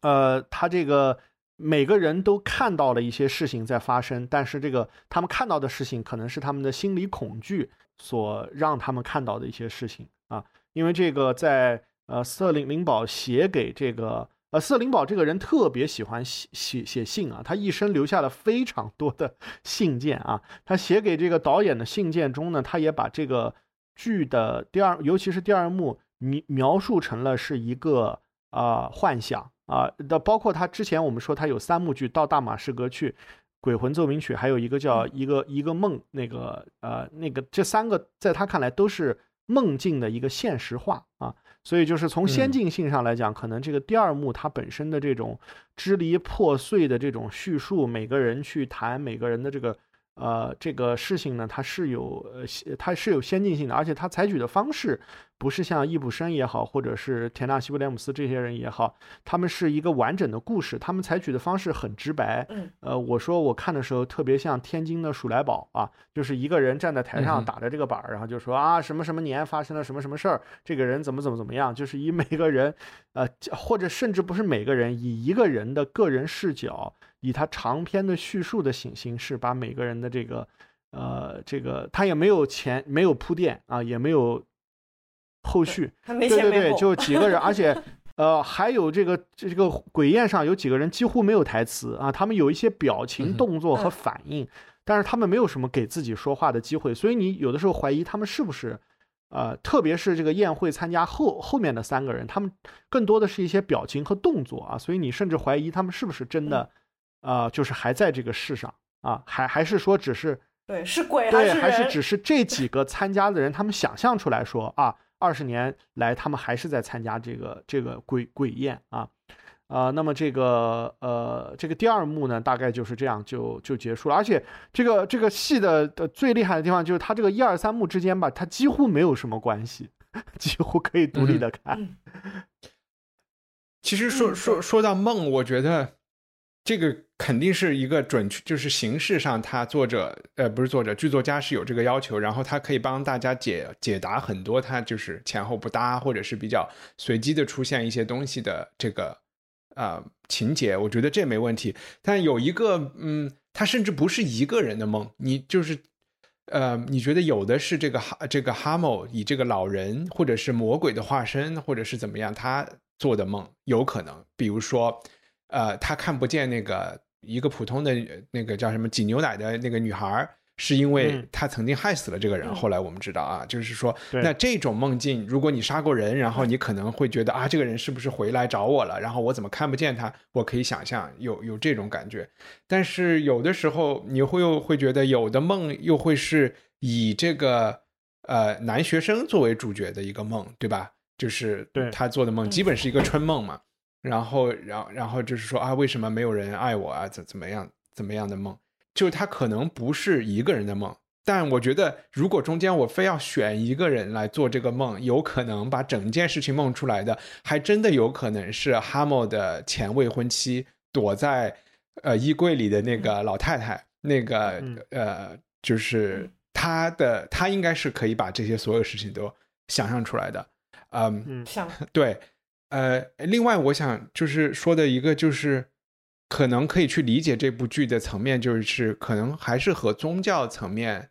呃，他这个每个人都看到了一些事情在发生，但是这个他们看到的事情可能是他们的心理恐惧所让他们看到的一些事情啊。因为这个在呃，斯特林林堡写给这个呃，斯特林堡这个人特别喜欢写写写信啊，他一生留下了非常多的信件啊。他写给这个导演的信件中呢，他也把这个剧的第二，尤其是第二幕描描述成了是一个啊幻想。啊，的包括他之前我们说他有三幕剧，到大马士革去，鬼魂奏鸣曲，还有一个叫一个一个梦，那个呃那个这三个在他看来都是梦境的一个现实化啊，所以就是从先进性上来讲，可能这个第二幕它本身的这种支离破碎的这种叙述，每个人去谈每个人的这个。呃，这个事情呢，它是有呃，它是有先进性的，而且它采取的方式不是像易卜生也好，或者是田纳西·威廉姆斯这些人也好，他们是一个完整的故事，他们采取的方式很直白。嗯，呃，我说我看的时候特别像天津的鼠来宝啊，就是一个人站在台上打着这个板儿，然后就说啊什么什么年发生了什么什么事儿，这个人怎么怎么怎么样，就是以每个人，呃，或者甚至不是每个人，以一个人的个人视角。以他长篇的叙述的形形式，把每个人的这个，呃，这个他也没有前没有铺垫啊，也没有后续，对对对，就几个人，而且呃，还有这个这个鬼宴上有几个人几乎没有台词啊，他们有一些表情、动作和反应，但是他们没有什么给自己说话的机会，所以你有的时候怀疑他们是不是，呃，特别是这个宴会参加后后面的三个人，他们更多的是一些表情和动作啊，所以你甚至怀疑他们是不是真的。啊，就是还在这个世上啊，还还是说只是对是鬼对，还是只是这 几个参加的人，他们想象出来说啊，二十年来他们还是在参加这个这个鬼鬼宴啊啊，那么这个呃这个第二幕呢，大概就是这样就就结束了，而且这个这个戏的的最厉害的地方就是它这个一二三幕之间吧，它几乎没有什么关系，几乎可以独立的看。其实说说说到梦，我觉得。这个肯定是一个准确，就是形式上，他作者呃不是作者，剧作家是有这个要求，然后他可以帮大家解解答很多，他就是前后不搭或者是比较随机的出现一些东西的这个啊情节，我觉得这没问题。但有一个嗯，他甚至不是一个人的梦，你就是呃，你觉得有的是这个哈这个哈姆以这个老人或者是魔鬼的化身，或者是怎么样，他做的梦有可能，比如说。呃，他看不见那个一个普通的那个叫什么挤牛奶的那个女孩，是因为他曾经害死了这个人。后来我们知道啊，就是说，那这种梦境，如果你杀过人，然后你可能会觉得啊，这个人是不是回来找我了？然后我怎么看不见他？我可以想象有有这种感觉。但是有的时候你会又会觉得，有的梦又会是以这个呃男学生作为主角的一个梦，对吧？就是他做的梦基本是一个春梦嘛。然后，然后，然后就是说啊，为什么没有人爱我啊？怎怎么样，怎么样的梦？就他可能不是一个人的梦，但我觉得，如果中间我非要选一个人来做这个梦，有可能把整件事情梦出来的，还真的有可能是哈默的前未婚妻躲在呃衣柜里的那个老太太，那个呃，就是他的，他应该是可以把这些所有事情都想象出来的，嗯，想对。呃，另外我想就是说的一个就是，可能可以去理解这部剧的层面，就是可能还是和宗教层面，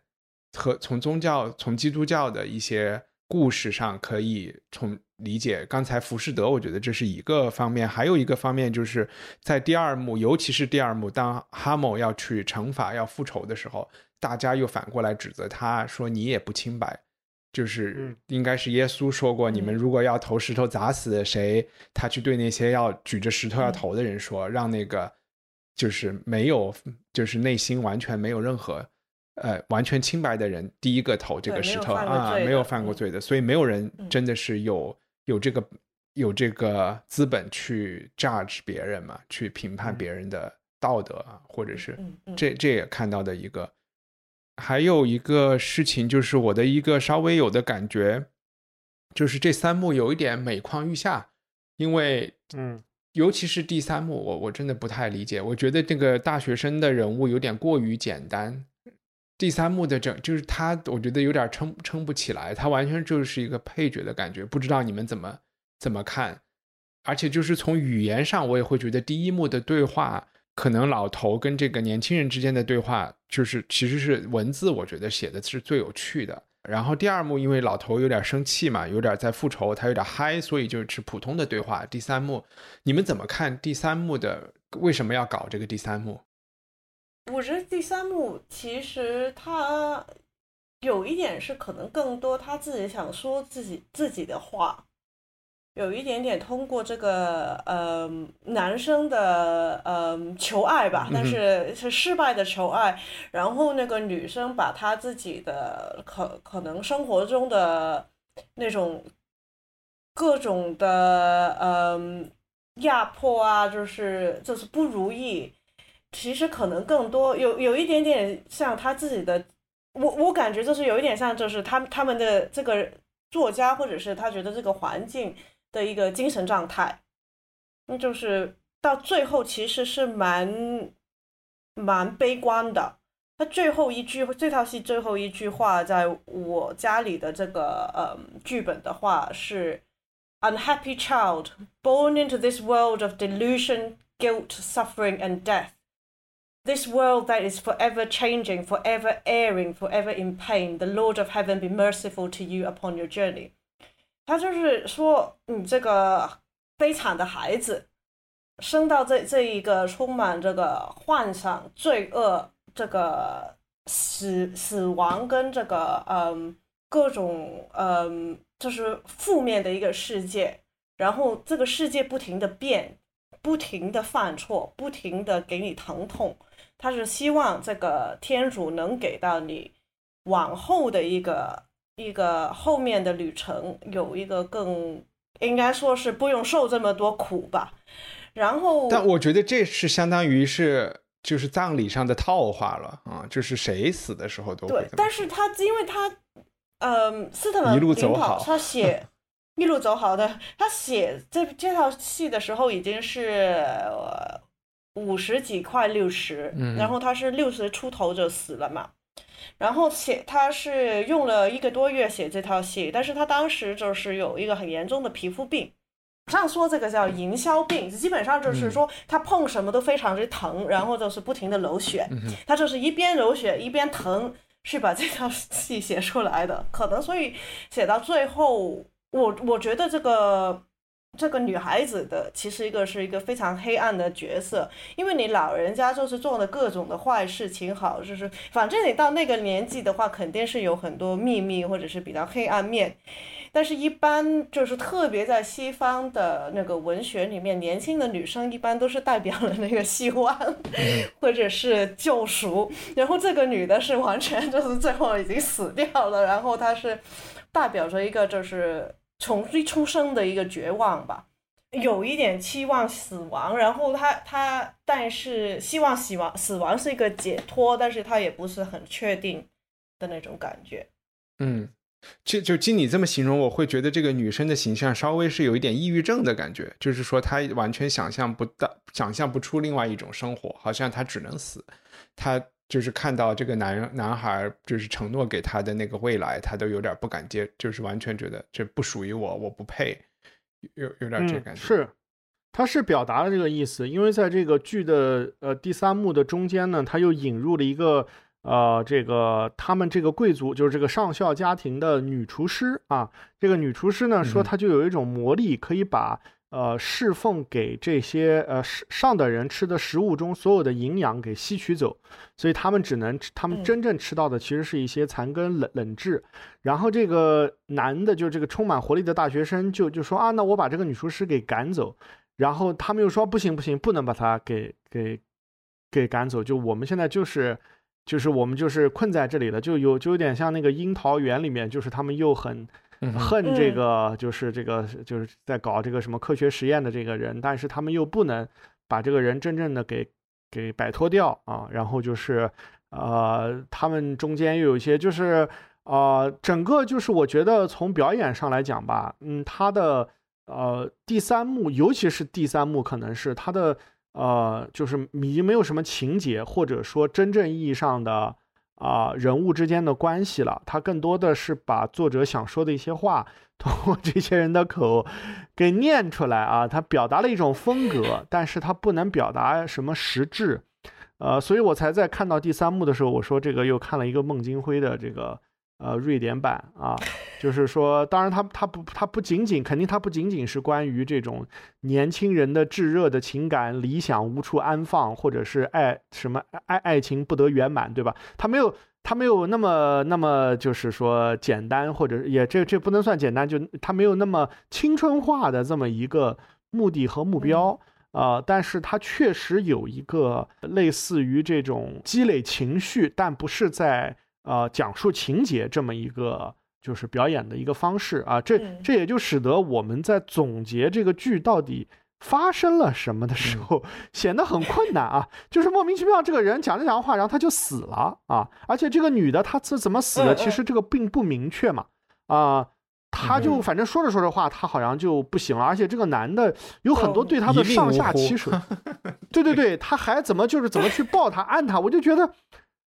和从宗教从基督教的一些故事上可以从理解。刚才浮士德，我觉得这是一个方面，还有一个方面就是在第二幕，尤其是第二幕，当哈姆要去惩罚要复仇的时候，大家又反过来指责他说你也不清白。就是应该是耶稣说过，你们如果要投石头砸死谁，他去对那些要举着石头要投的人说，让那个就是没有，就是内心完全没有任何呃完全清白的人，第一个投这个石头啊，没有犯过罪的，所以没有人真的是有有这个有这个资本去 judge 别人嘛，去评判别人的道德啊，或者是这这也看到的一个。还有一个事情，就是我的一个稍微有的感觉，就是这三幕有一点每况愈下，因为，嗯，尤其是第三幕，我我真的不太理解，我觉得这个大学生的人物有点过于简单，第三幕的整就是他，我觉得有点撑撑不起来，他完全就是一个配角的感觉，不知道你们怎么怎么看，而且就是从语言上，我也会觉得第一幕的对话可能老头跟这个年轻人之间的对话，就是其实是文字，我觉得写的是最有趣的。然后第二幕，因为老头有点生气嘛，有点在复仇，他有点嗨，所以就是普通的对话。第三幕，你们怎么看第三幕的？为什么要搞这个第三幕？我觉得第三幕其实他有一点是可能更多他自己想说自己自己的话。有一点点通过这个呃男生的呃求爱吧，但是是失败的求爱，然后那个女生把她自己的可可能生活中的那种各种的嗯压迫啊，就是就是不如意，其实可能更多有有一点点像他自己的，我我感觉就是有一点像就是他他们的这个作家或者是他觉得这个环境。的一个精神状态，那就是到最后其实是蛮蛮悲观的。他最后一句这套戏最后一句话，在我家里的这个呃剧本的话是：Unhappy child born into this world of delusion, guilt, suffering, and death. This world that is forever changing, forever erring, forever in pain. The Lord of Heaven be merciful to you upon your journey. 他就是说，你这个悲惨的孩子，生到这这一个充满这个幻想、罪恶、这个死死亡跟这个嗯各种嗯就是负面的一个世界，然后这个世界不停的变，不停的犯错，不停的给你疼痛。他是希望这个天主能给到你往后的一个。一个后面的旅程有一个更应该说是不用受这么多苦吧，然后但我觉得这是相当于是就是葬礼上的套话了啊，就是谁死的时候都对，但是他因为他嗯斯特文一路走好，他写 一路走好的，他写这这套戏的时候已经是五十几快六十，然后他是六十出头就死了嘛。然后写他是用了一个多月写这套戏，但是他当时就是有一个很严重的皮肤病，上说这个叫营销病，基本上就是说他碰什么都非常之疼，然后就是不停的流血，他就是一边流血一边疼，是把这套戏写出来的，可能所以写到最后，我我觉得这个。这个女孩子的其实一个是一个非常黑暗的角色，因为你老人家就是做了各种的坏事情，好，就是反正你到那个年纪的话，肯定是有很多秘密或者是比较黑暗面。但是，一般就是特别在西方的那个文学里面，年轻的女生一般都是代表了那个希望，或者是救赎。然后这个女的是完全就是最后已经死掉了，然后她是代表着一个就是。从一出生的一个绝望吧，有一点期望死亡，然后他他，但是希望死亡死亡是一个解脱，但是他也不是很确定的那种感觉。嗯，就就经你这么形容，我会觉得这个女生的形象稍微是有一点抑郁症的感觉，就是说她完全想象不到，想象不出另外一种生活，好像她只能死，她。就是看到这个男男孩，就是承诺给他的那个未来，他都有点不敢接，就是完全觉得这不属于我，我不配，有有点这感觉。是，他是表达了这个意思，因为在这个剧的呃第三幕的中间呢，他又引入了一个呃这个他们这个贵族，就是这个上校家庭的女厨师啊，这个女厨师呢说她就有一种魔力，可以把。呃，侍奉给这些呃上上的人吃的食物中所有的营养给吸取走，所以他们只能吃，他们真正吃到的其实是一些残羹冷冷炙。然后这个男的，就这个充满活力的大学生，就就说啊，那我把这个女厨师给赶走。然后他们又说不行不行，不能把他给给给赶走。就我们现在就是就是我们就是困在这里了，就有就有点像那个樱桃园里面，就是他们又很。恨这个就是这个就是在搞这个什么科学实验的这个人，但是他们又不能把这个人真正的给给摆脱掉啊。然后就是呃，他们中间又有一些就是呃，整个就是我觉得从表演上来讲吧，嗯，他的呃第三幕，尤其是第三幕，可能是他的呃，就是已经没有什么情节，或者说真正意义上的啊、人物之间的关系了，他更多的是把作者想说的一些话通过这些人的口给念出来啊，他表达了一种风格，但是他不能表达什么实质。呃，所以我才在看到第三幕的时候，我说这个又看了一个孟京辉的这个呃瑞典版啊，就是说，当然它它不它不仅仅肯定它不仅仅是关于这种年轻人的炙热的情感理想无处安放，或者是爱什么爱爱情不得圆满，对吧？它没有他没有那么那么就是说简单，或者也这这不能算简单，就他没有那么青春化的这么一个目的和目标。呃，但是它确实有一个类似于这种积累情绪，但不是在呃讲述情节这么一个就是表演的一个方式啊。这嗯这也就使得我们在总结这个剧到底发生了什么的时候，显得很困难啊。就是莫名其妙，这个人讲着讲着话，然后他就死了啊。而且这个女的她是怎么死的，其实这个并不明确嘛啊。他就嗯反正说着说着话，他好像就不行了，而且这个男的有很多对他的上下其手，对对对，他还怎么就是怎么去抱他按他，我就觉得，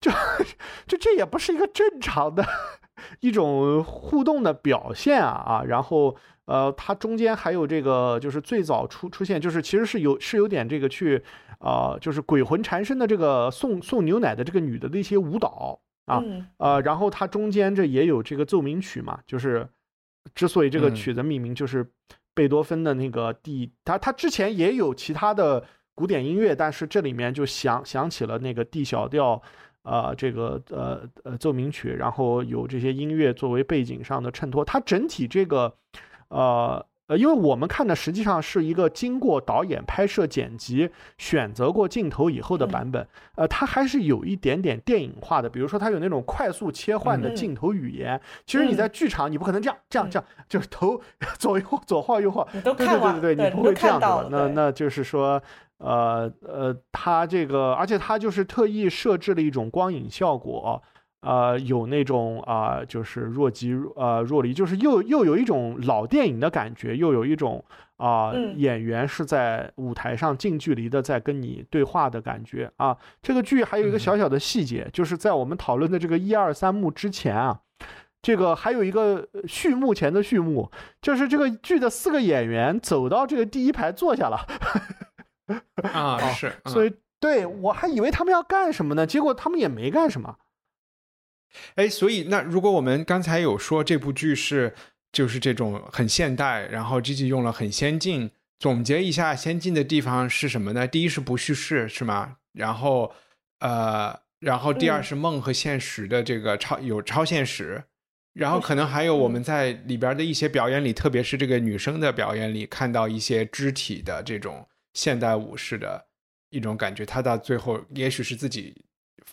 就就这也不是一个正常的一种互动的表现啊啊，然后呃，它中间还有这个就是最早出出现，就是其实是有是有点这个去呃，就是鬼魂缠身的这个送送牛奶的这个女的的一些舞蹈啊，嗯呃，然后它中间这也有这个奏鸣曲嘛，就是之所以这个嗯。曲子命名就是贝多芬的那个第，他他之前也有其他的古典音乐，但是这里面就想想起了那个 D 小调，呃，这个呃呃奏鸣曲，然后有这些音乐作为背景上的衬托，它整体这个呃。呃，因为我们看的实际上是一个经过导演拍摄、剪辑、选择过镜头以后的版本，呃，它还是有一点点电影化的，比如说它有那种快速切换的嗯。镜头语言。其实你在剧场，你不可能这样、这样、这样，就是头 左右左晃右晃，你都。对看完，对对对，你你不会这样的那那就是说，呃呃，它这个，而且它就是特意设置了一种光影效果。呃，有那种啊、就是若即呃若离，就是又又有一种老电影的感觉，又有一种啊、嗯演员是在舞台上近距离的在跟你对话的感觉啊。这个剧还有一个小小的细节，就是在我们讨论的这个一二三幕之前啊，这个还有一个呃序幕前的序幕，就是这个剧的四个演员走到这个第一排坐下了，啊，是，以所以对我还以为他们要干什么呢，结果他们也没干什么。哎，所以那如果我们刚才有说这部剧是就是这种很现代，然后 G G 用了很先进，总结一下先进的地方是什么呢？第一是不叙事，是吗？然后呃，然后第二嗯是梦和现实的这个超有超现实。然后可能还有我们在里边的一些表演里，特别是这个女生的表演里，看到一些肢体的这种现代武士的一种感觉。他到最后，也许是自己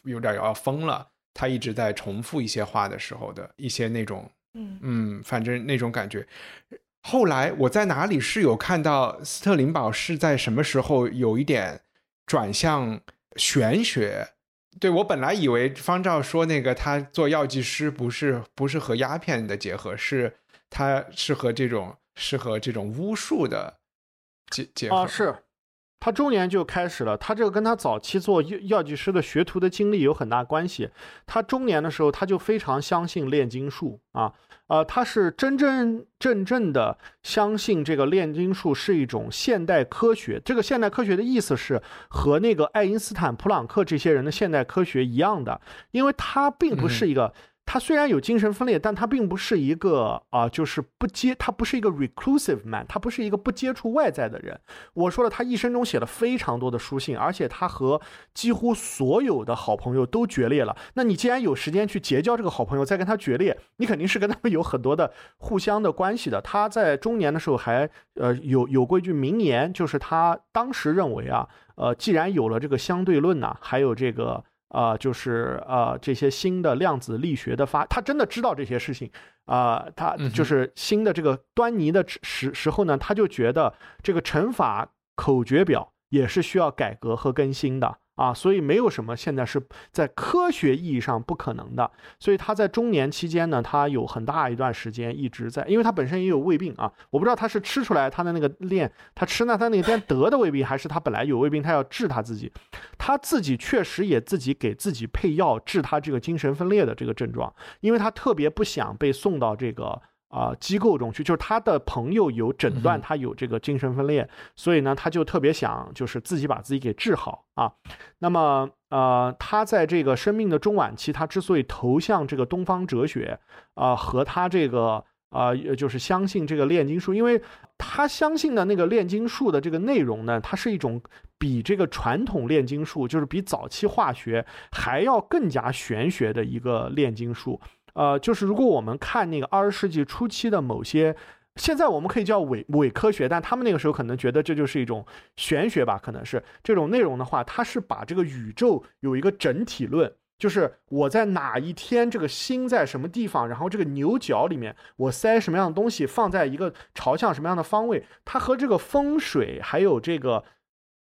有点要疯了，他一直在重复一些话的时候的一些那种，嗯嗯，反正那种感觉。后来我在哪里是有看到斯特林堡是在什么时候有一点转向玄学。对我本来以为方照说那个他做药剂师不是不是和鸦片的结合，是他是和这种是和这种巫术的结结合。啊，是，他中年就开始了，他这个跟他早期做药药剂师的学徒的经历有很大关系。他中年的时候，他就非常相信炼金术啊，呃，他是真真正正的相信这个炼金术是一种现代科学。这个现代科学的意思是和那个爱因斯坦、普朗克这些人的现代科学一样的，因为他并不是一个。他虽然有精神分裂，但他并不是一个啊、就是不接，他不是一个 reclusive man，他不是一个不接触外在的人。我说了，他一生中写了非常多的书信，而且他和几乎所有的好朋友都决裂了。那你既然有时间去结交这个好朋友，再跟他决裂，你肯定是跟他们有很多的互相的关系的。他在中年的时候还呃有有过一句名言，就是他当时认为啊，呃，既然有了这个相对论呐、还有这个。啊、就是呃这些新的量子力学的发，他真的知道这些事情啊、他就是新的这个端倪的时时候呢，他就觉得这个乘法口诀表也是需要改革和更新的啊，所以没有什么现在是在科学意义上不可能的。所以他在中年期间呢，他有很大一段时间一直在，因为他本身也有胃病啊，我不知道他是吃出来他的那个链，他吃那他那边得的胃病，还是他本来有胃病，他要治他自己，他自己确实也自己给自己配药治他这个精神分裂的这个症状，因为他特别不想被送到这个。啊，机构中去，就是他的朋友有诊断他有这个精神分裂，所以呢，他就特别想就是自己把自己给治好啊。那么，呃，他在这个生命的中晚期，他之所以投向这个东方哲学，啊，和他这个啊，就是相信这个炼金术，因为他相信的那个炼金术的这个内容呢，它是一种比这个传统炼金术，就是比早期化学还要更加玄学的一个炼金术。呃，就是如果我们看那个二十世纪初期的某些，现在我们可以叫伪伪科学，但他们那个时候可能觉得这就是一种玄学吧，可能是这种内容的话，它是把这个宇宙有一个整体论，就是我在哪一天这个星在什么地方，然后这个牛角里面我塞什么样的东西，放在一个朝向什么样的方位，它和这个风水还有这个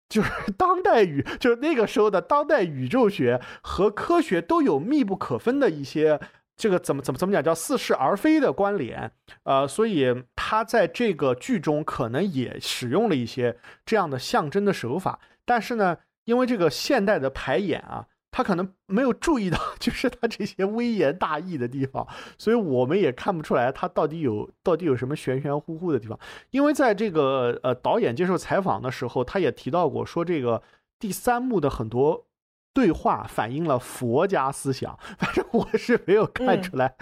就是 当代宇，就是那个时候的当代宇宙学和科学都有密不可分的一些。这个怎么怎么怎么讲叫似是而非的关联，呃，所以他在这个剧中可能也使用了一些这样的象征的手法，但是呢，因为这个现代的排演啊，他可能没有注意到 就是他这些微言大义的地方，所以我们也看不出来他到底有到底有什么玄玄乎乎的地方。因为在这个呃导演接受采访的时候，他也提到过说这个第三幕的很多。对话反映了佛家思想，反正我是没有看出来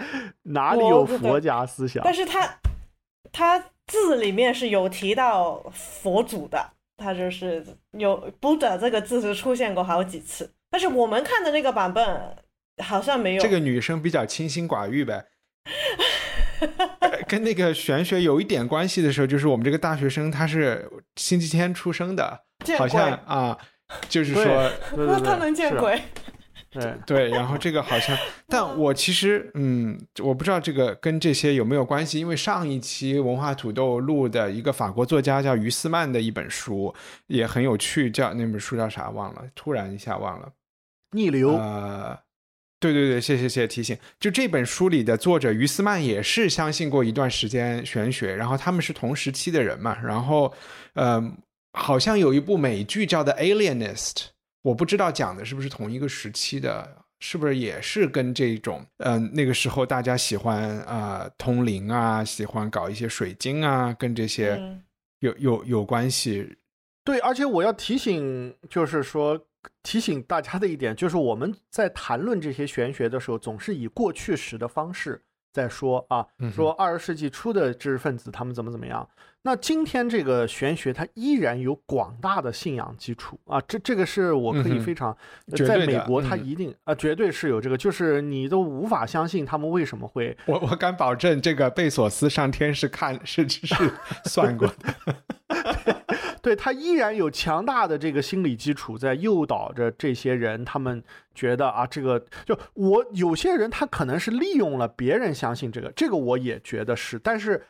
哪里有佛家思想。但是他他字里面是有提到佛祖的，他就是有 Buddha 这个字是出现过好几次。但是我们看的那个版本好像没有。这个女生比较清心寡欲呗，跟那个玄学有一点关系的时候，就是我们这个大学生他是星期天出生的，好像啊。就是说，他能见鬼。对对，然后这个好像，但我其实，嗯，我不知道这个跟这些有没有关系，因为上一期文化土豆录的一个法国作家叫于斯曼的一本书也很有趣，叫那本书叫啥忘了，突然一下忘了。逆流。呃，对对对，谢谢谢谢提醒。就这本书里的作者于斯曼也是相信过一段时间玄学，然后他们是同时期的人嘛，然后，呃。好像有一部美剧叫《The Alienist》，我不知道讲的是不是同一个时期的，是不是也是跟这种，嗯，那个时候大家喜欢啊通灵啊，喜欢搞一些水晶啊，跟这些有有有关系。对，而且我要提醒，就是说提醒大家的一点，就是我们在谈论这些玄学的时候，总是以过去时的方式在说啊，说二十世纪初的知识分子他们怎么怎么样。那今天这个玄学，它依然有广大的信仰基础啊，这这个是我可以非常，在美国，它一定啊，绝对是有这个，就是你都无法相信他们为什么会，我我敢保证，这个贝索斯上天是看是是 算过的，对他依然有强大的这个心理基础在诱导着这些人，他们觉得啊，这个就我有些人他可能是利用了别人相信这个，这个我也觉得是，但是。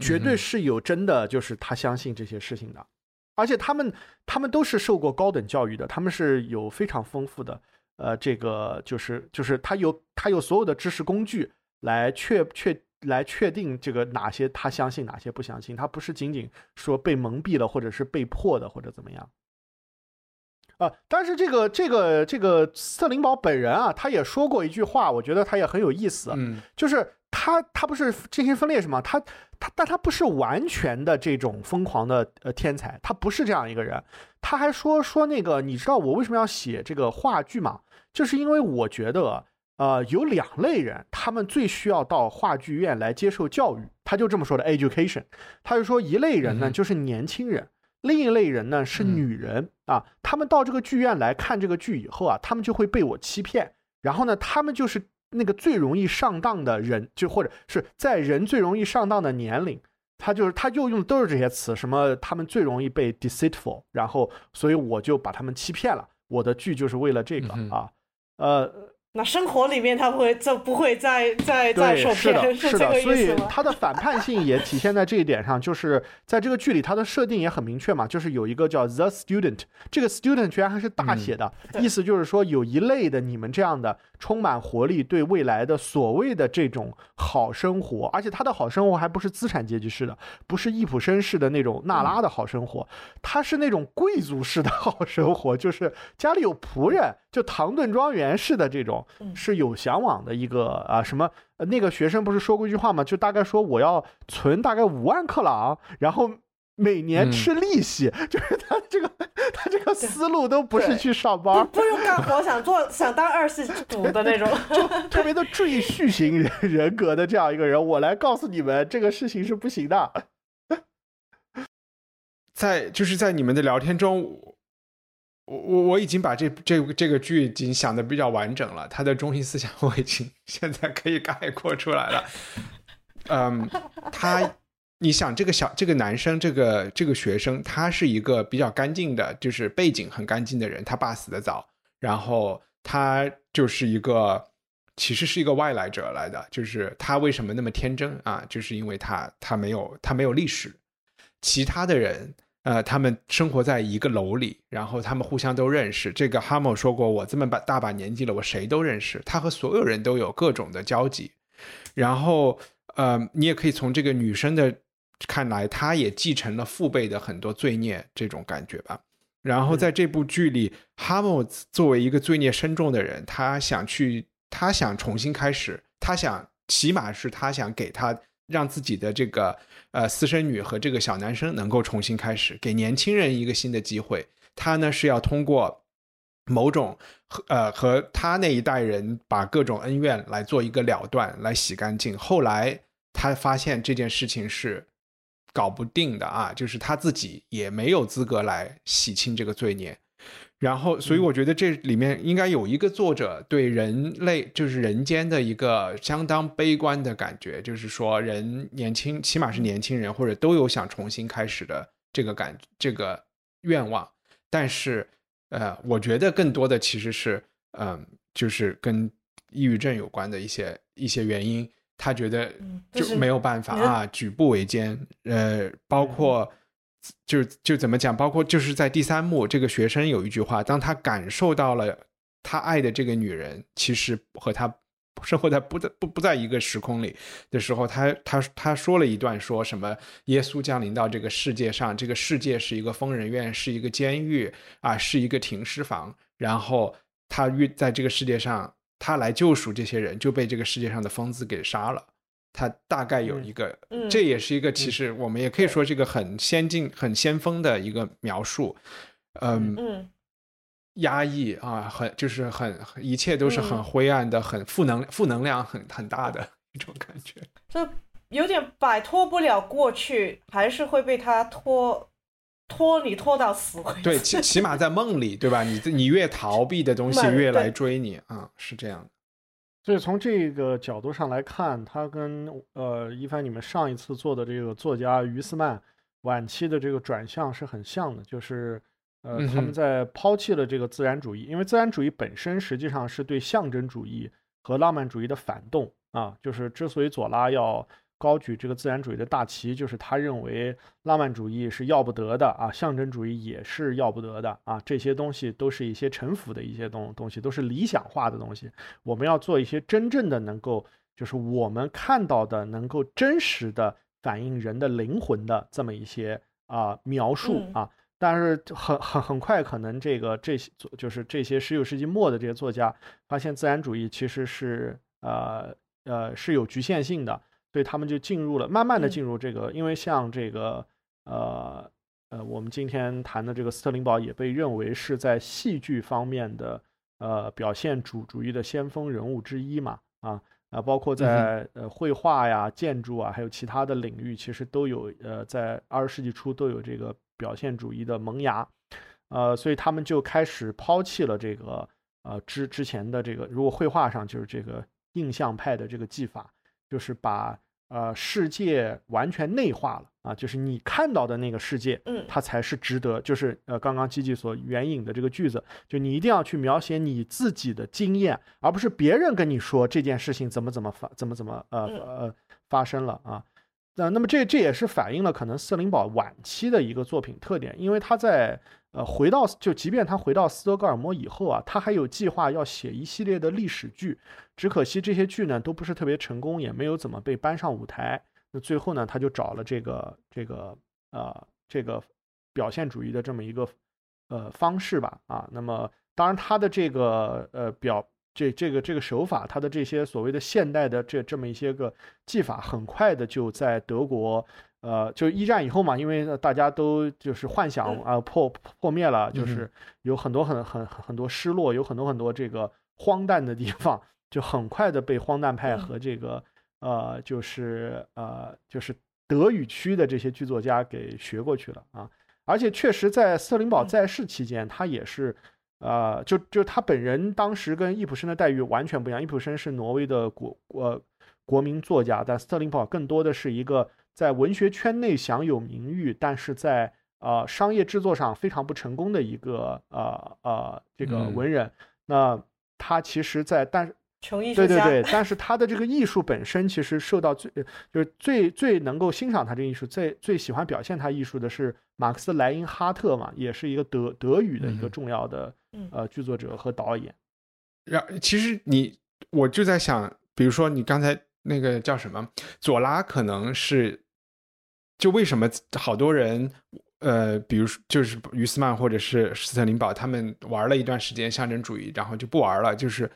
绝对是有真的，就是他相信这些事情的，而且他们他们都是受过高等教育的，他们是有非常丰富的，呃，这个就是就是他有他有所有的知识工具来确确来确定这个哪些他相信哪些不相信，他不是仅仅说被蒙蔽了或者是被迫的或者怎么样，啊，但是这个这个这个斯特林堡本人啊，他也说过一句话，我觉得他也很有意思，嗯，就是他他不是进行分裂是吗？他。他，但他不是完全的这种疯狂的呃天才，他不是这样一个人。他还说说那个，你知道我为什么要写这个话剧吗？就是因为我觉得，呃，有两类人，他们最需要到话剧院来接受教育。他就这么说的，education。他就说一类人呢就是年轻人，另一类人呢是女人啊。他们到这个剧院来看这个剧以后啊，他们就会被我欺骗，然后呢，他们就是。那个最容易上当的人，就或者是在人最容易上当的年龄，他就是他又用都是这些词，什么他们最容易被 deceitful，然后所以我就把他们欺骗了。我的剧就是为了这个啊，呃，那生活里面他不会就不会再再再对，受骗，是的，这个所以意思吗？它的反叛性也体现在这一点上，就是在这个剧里，他的设定也很明确嘛，就是有一个叫 The Student，这个 Student 居然还是大写的，对意思就是说有一类的你们这样的充满活力、对未来的所谓的这种好生活，而且他的好生活还不是资产阶级式的，不是易普生式的那种娜拉的好生活，他是那种贵族式的好生活，就是家里有仆人，就唐顿庄园式的这种，是有向往的一个啊什么。呃，那个学生不是说过一句话吗？就大概说我要存大概五万克朗，然后每年嗯吃利息，就是他这个他这个思路都不是去上班，不用干活，想做想当二世祖的那种。就特别的赘婿型人人格的这样一个人，我来告诉你们，这个事情是不行的。在就是在你们的聊天中，我我我已经把这这这个剧已经想的比较完整了，它的中心思想我已经 现在可以概括出来了。嗯，他，你想这个小这个男生，这个这个学生，他是一个比较干净的，就是背景很干净的人。他爸死的早，然后他就是一个其实是一个外来者来的，就是他为什么那么天真啊？就是因为他他没有他没有历史，其他的人。呃，他们生活在一个楼里，然后他们互相都认识。这个哈姆说过，我这么把大把年纪了，我谁都认识。他和所有人都有各种的交集。然后，呃，你也可以从这个女生的看来，她也继承了父辈的很多罪孽这种感觉吧。然后在这部剧里，哈姆作为一个罪孽深重的人，他想去，他想重新开始，他想，起码是他想给他让自己的这个呃私生女和这个小男生能够重新开始，给年轻人一个新的机会。他呢是要通过某种和呃和他那一代人把各种恩怨来做一个了断，来洗干净。后来他发现这件事情是搞不定的啊，就是他自己也没有资格来洗清这个罪孽。然后，所以我觉得这里面应该有一个作者对人类，就是人间的一个相当悲观的感觉，就是说人年轻，起码是年轻人，或者都有想重新开始的这个感，这个愿望。但是，呃，我觉得更多的其实是，嗯、就是跟抑郁症有关的一些一些原因。他觉得嗯就就是没有办法啊，举步维艰。呃，包括就就怎么讲，包括就是在第三幕，这个学生有一句话，当他感受到了他爱的这个女人其实和他生活在不在不不在一个时空里的时候，他他他说了一段说什么耶稣降临到这个世界上，这个世界是一个疯人院，是一个监狱啊，是一个停尸房，然后他遇在这个世界上，他来救赎这些人，就被这个世界上的疯子给杀了。他大概有一个，嗯这也是一个其实我们也可以说是一个很先进、很先锋的一个描述。嗯，嗯，压抑啊，很就是很一切都是很嗯灰暗的，很负能负能量很很大的一种感觉。就有点摆脱不了过去，还是会被他拖拖你拖到死为止。对，起起码在梦里，对吧？你你越逃避的东西越来追你啊，是这样的。所以从这个角度上来看，他跟呃一帆你们上一次做的这个作家于斯曼晚期的这个转向是很像的，就是呃他们在抛弃了这个自然主义，因为自然主义本身实际上是对象征主义和浪漫主义的反动啊，就是之所以左拉要高举这个自然主义的大旗，就是他认为浪漫主义是要不得的啊，象征主义也是要不得的啊，这些东西都是一些臣服的一些东东西，都是理想化的东西。我们要做一些真正的能够，就是我们看到的能够真实的反映人的灵魂的这么一些啊、描述嗯啊。但是很很很快，可能这个这些作就是这些十九世纪末的这些作家发现自然主义其实是呃呃是有局限性的，所以他们就进入了慢慢的嗯。进入这个，因为像这个呃呃我们今天谈的这个斯特林堡也被认为是在戏剧方面的呃表现主主义的先锋人物之一嘛啊啊，包括在呃绘画呀、建筑啊，还有其他的领域，其实都有呃在二十世纪初都有这个表现主义的萌芽，呃，所以他们就开始抛弃了这个呃之之前的这个，如果绘画上就是这个印象派的这个技法，就是把呃世界完全内化了啊，就是你看到的那个世界，嗯。它才是值得，就是呃刚刚基基所援引的这个句子，就你一定要去描写你自己的经验，而不是别人跟你说这件事情怎么怎么发怎么怎么呃嗯。呃发生了啊。那那么这这也是反映了可能斯特林堡晚期的一个作品特点，因为他在呃回到就即便他回到斯德哥尔摩以后啊，他还有计划要写一系列的历史剧，只可惜这些剧呢都不是特别成功，也没有怎么被搬上舞台。那最后呢，他就找了这个这个呃这个表现主义的这么一个呃方式吧啊。那么当然他的这个呃表这这个这个手法，他的这些所谓的现代的这这么一些个技法，很快的就在德国。呃，就一战以后嘛，因为大家都就是幻想嗯啊破破灭了，就嗯是有很多很很很多失落，有很多很多这个荒诞的地方，就很快的被荒诞派嗯。和这个呃就是呃就是德语区的这些剧作家给学过去了啊。而且确实在斯特林堡嗯。在世期间，他也是呃就就他本人当时跟易卜生的待遇完全不一样，易卜生是挪威的国呃国民作家，但斯特林堡更多的是一个在文学圈内享有名誉，但是在呃商业制作上非常不成功的一个呃呃这个嗯文人。那他其实在，但是穷艺术家，对对 对，但是他的这个艺术本身其实受到最呃就是最最能够欣赏他这个艺术，最最喜欢表现他艺术的是马克思莱因哈特嘛，也是一个德德语的一个嗯重要的嗯呃剧作者和导演。然其实你我就在想，比如说你刚才那个叫什么左拉，可能是就为什么好多人呃，比如说就是于斯曼或者是斯特林堡，他们玩了一段时间象征主义，然后就不玩了，就是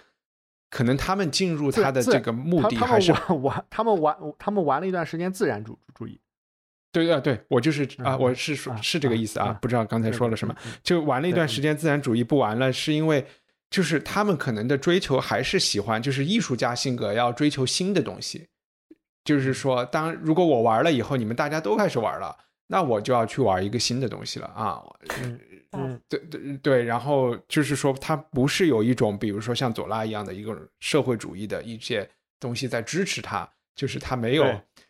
可能他们进入他的这个目的还是玩玩他们玩他们玩了一段时间自然主主义。对啊，对我就是啊，嗯我是说啊是这个意思啊啊，不知道刚才说了什么，就玩了一段时间自然主义不玩了，是因为就是他们可能的追求还是喜欢，就是艺术家性格要追求新的东西，就是说，当如果我玩了以后，你们大家都开始玩了，那我就要去玩一个新的东西了啊，嗯嗯对。对对，然后就是说，它不是有一种，比如说像左拉一样的一个社会主义的一些东西在支持他，就是他没有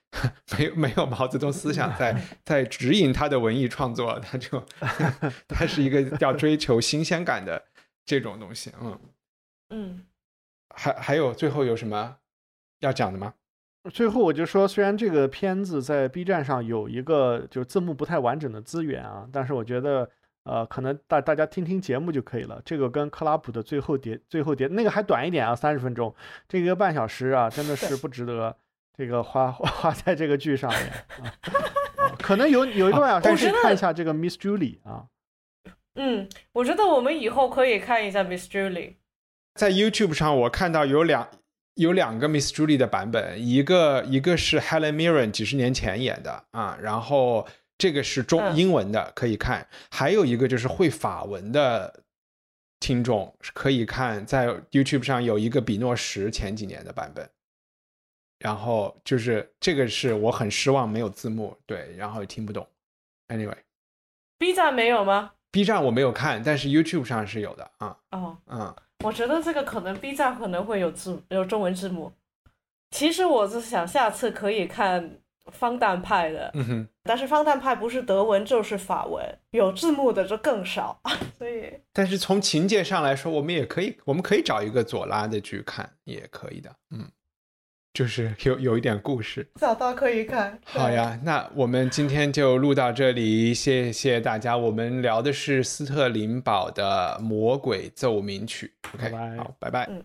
没有没有毛泽东思想在 在指引他的文艺创作，他就 他是一个要追求新鲜感的这种东西，嗯，嗯。还还有最后有什么要讲的吗？最后我就说，虽然这个片子在 B 站上有一个就字幕不太完整的资源啊，但是我觉得呃，可能大大家听听节目就可以了。这个跟克拉普的最后叠最后叠那个还短一点啊，三十分钟，这个一个半小时啊，真的是不值得这个花花在这个剧上面可能有有一个半小时可以我觉得看一下这个 Miss Julie 啊，嗯，我觉得我们以后可以看一下 Miss Julie。在 YouTube 上，我看到有两有两个 Miss Julie 的版本，一个一个是 Helen Mirren 几十年前演的啊，然后这个是中嗯英文的可以看，还有一个就是会法文的听众是可以看，在 YouTube 上有一个比诺什前几年的版本，然后就是这个是我很失望没有字幕，对，然后也听不懂。Anyway，B 站没有吗？B？站我没有看，但是 YouTube 上是有的啊，哦，嗯。我觉得这个可能 B 站可能会有字有中文字幕。其实我是想下次可以看方蛋派的，嗯哼，但是方蛋派不是德文就是法文，有字幕的就更少，所以但是从情节上来说，我们也可以，我们可以找一个左拉的剧看，也可以的。嗯，就是 有有一点故事。找到可以看。好呀，那我们今天就录到这里，谢谢大家。我们聊的是斯特林堡的《魔鬼奏鸣曲》。OK，拜拜好，拜拜。嗯，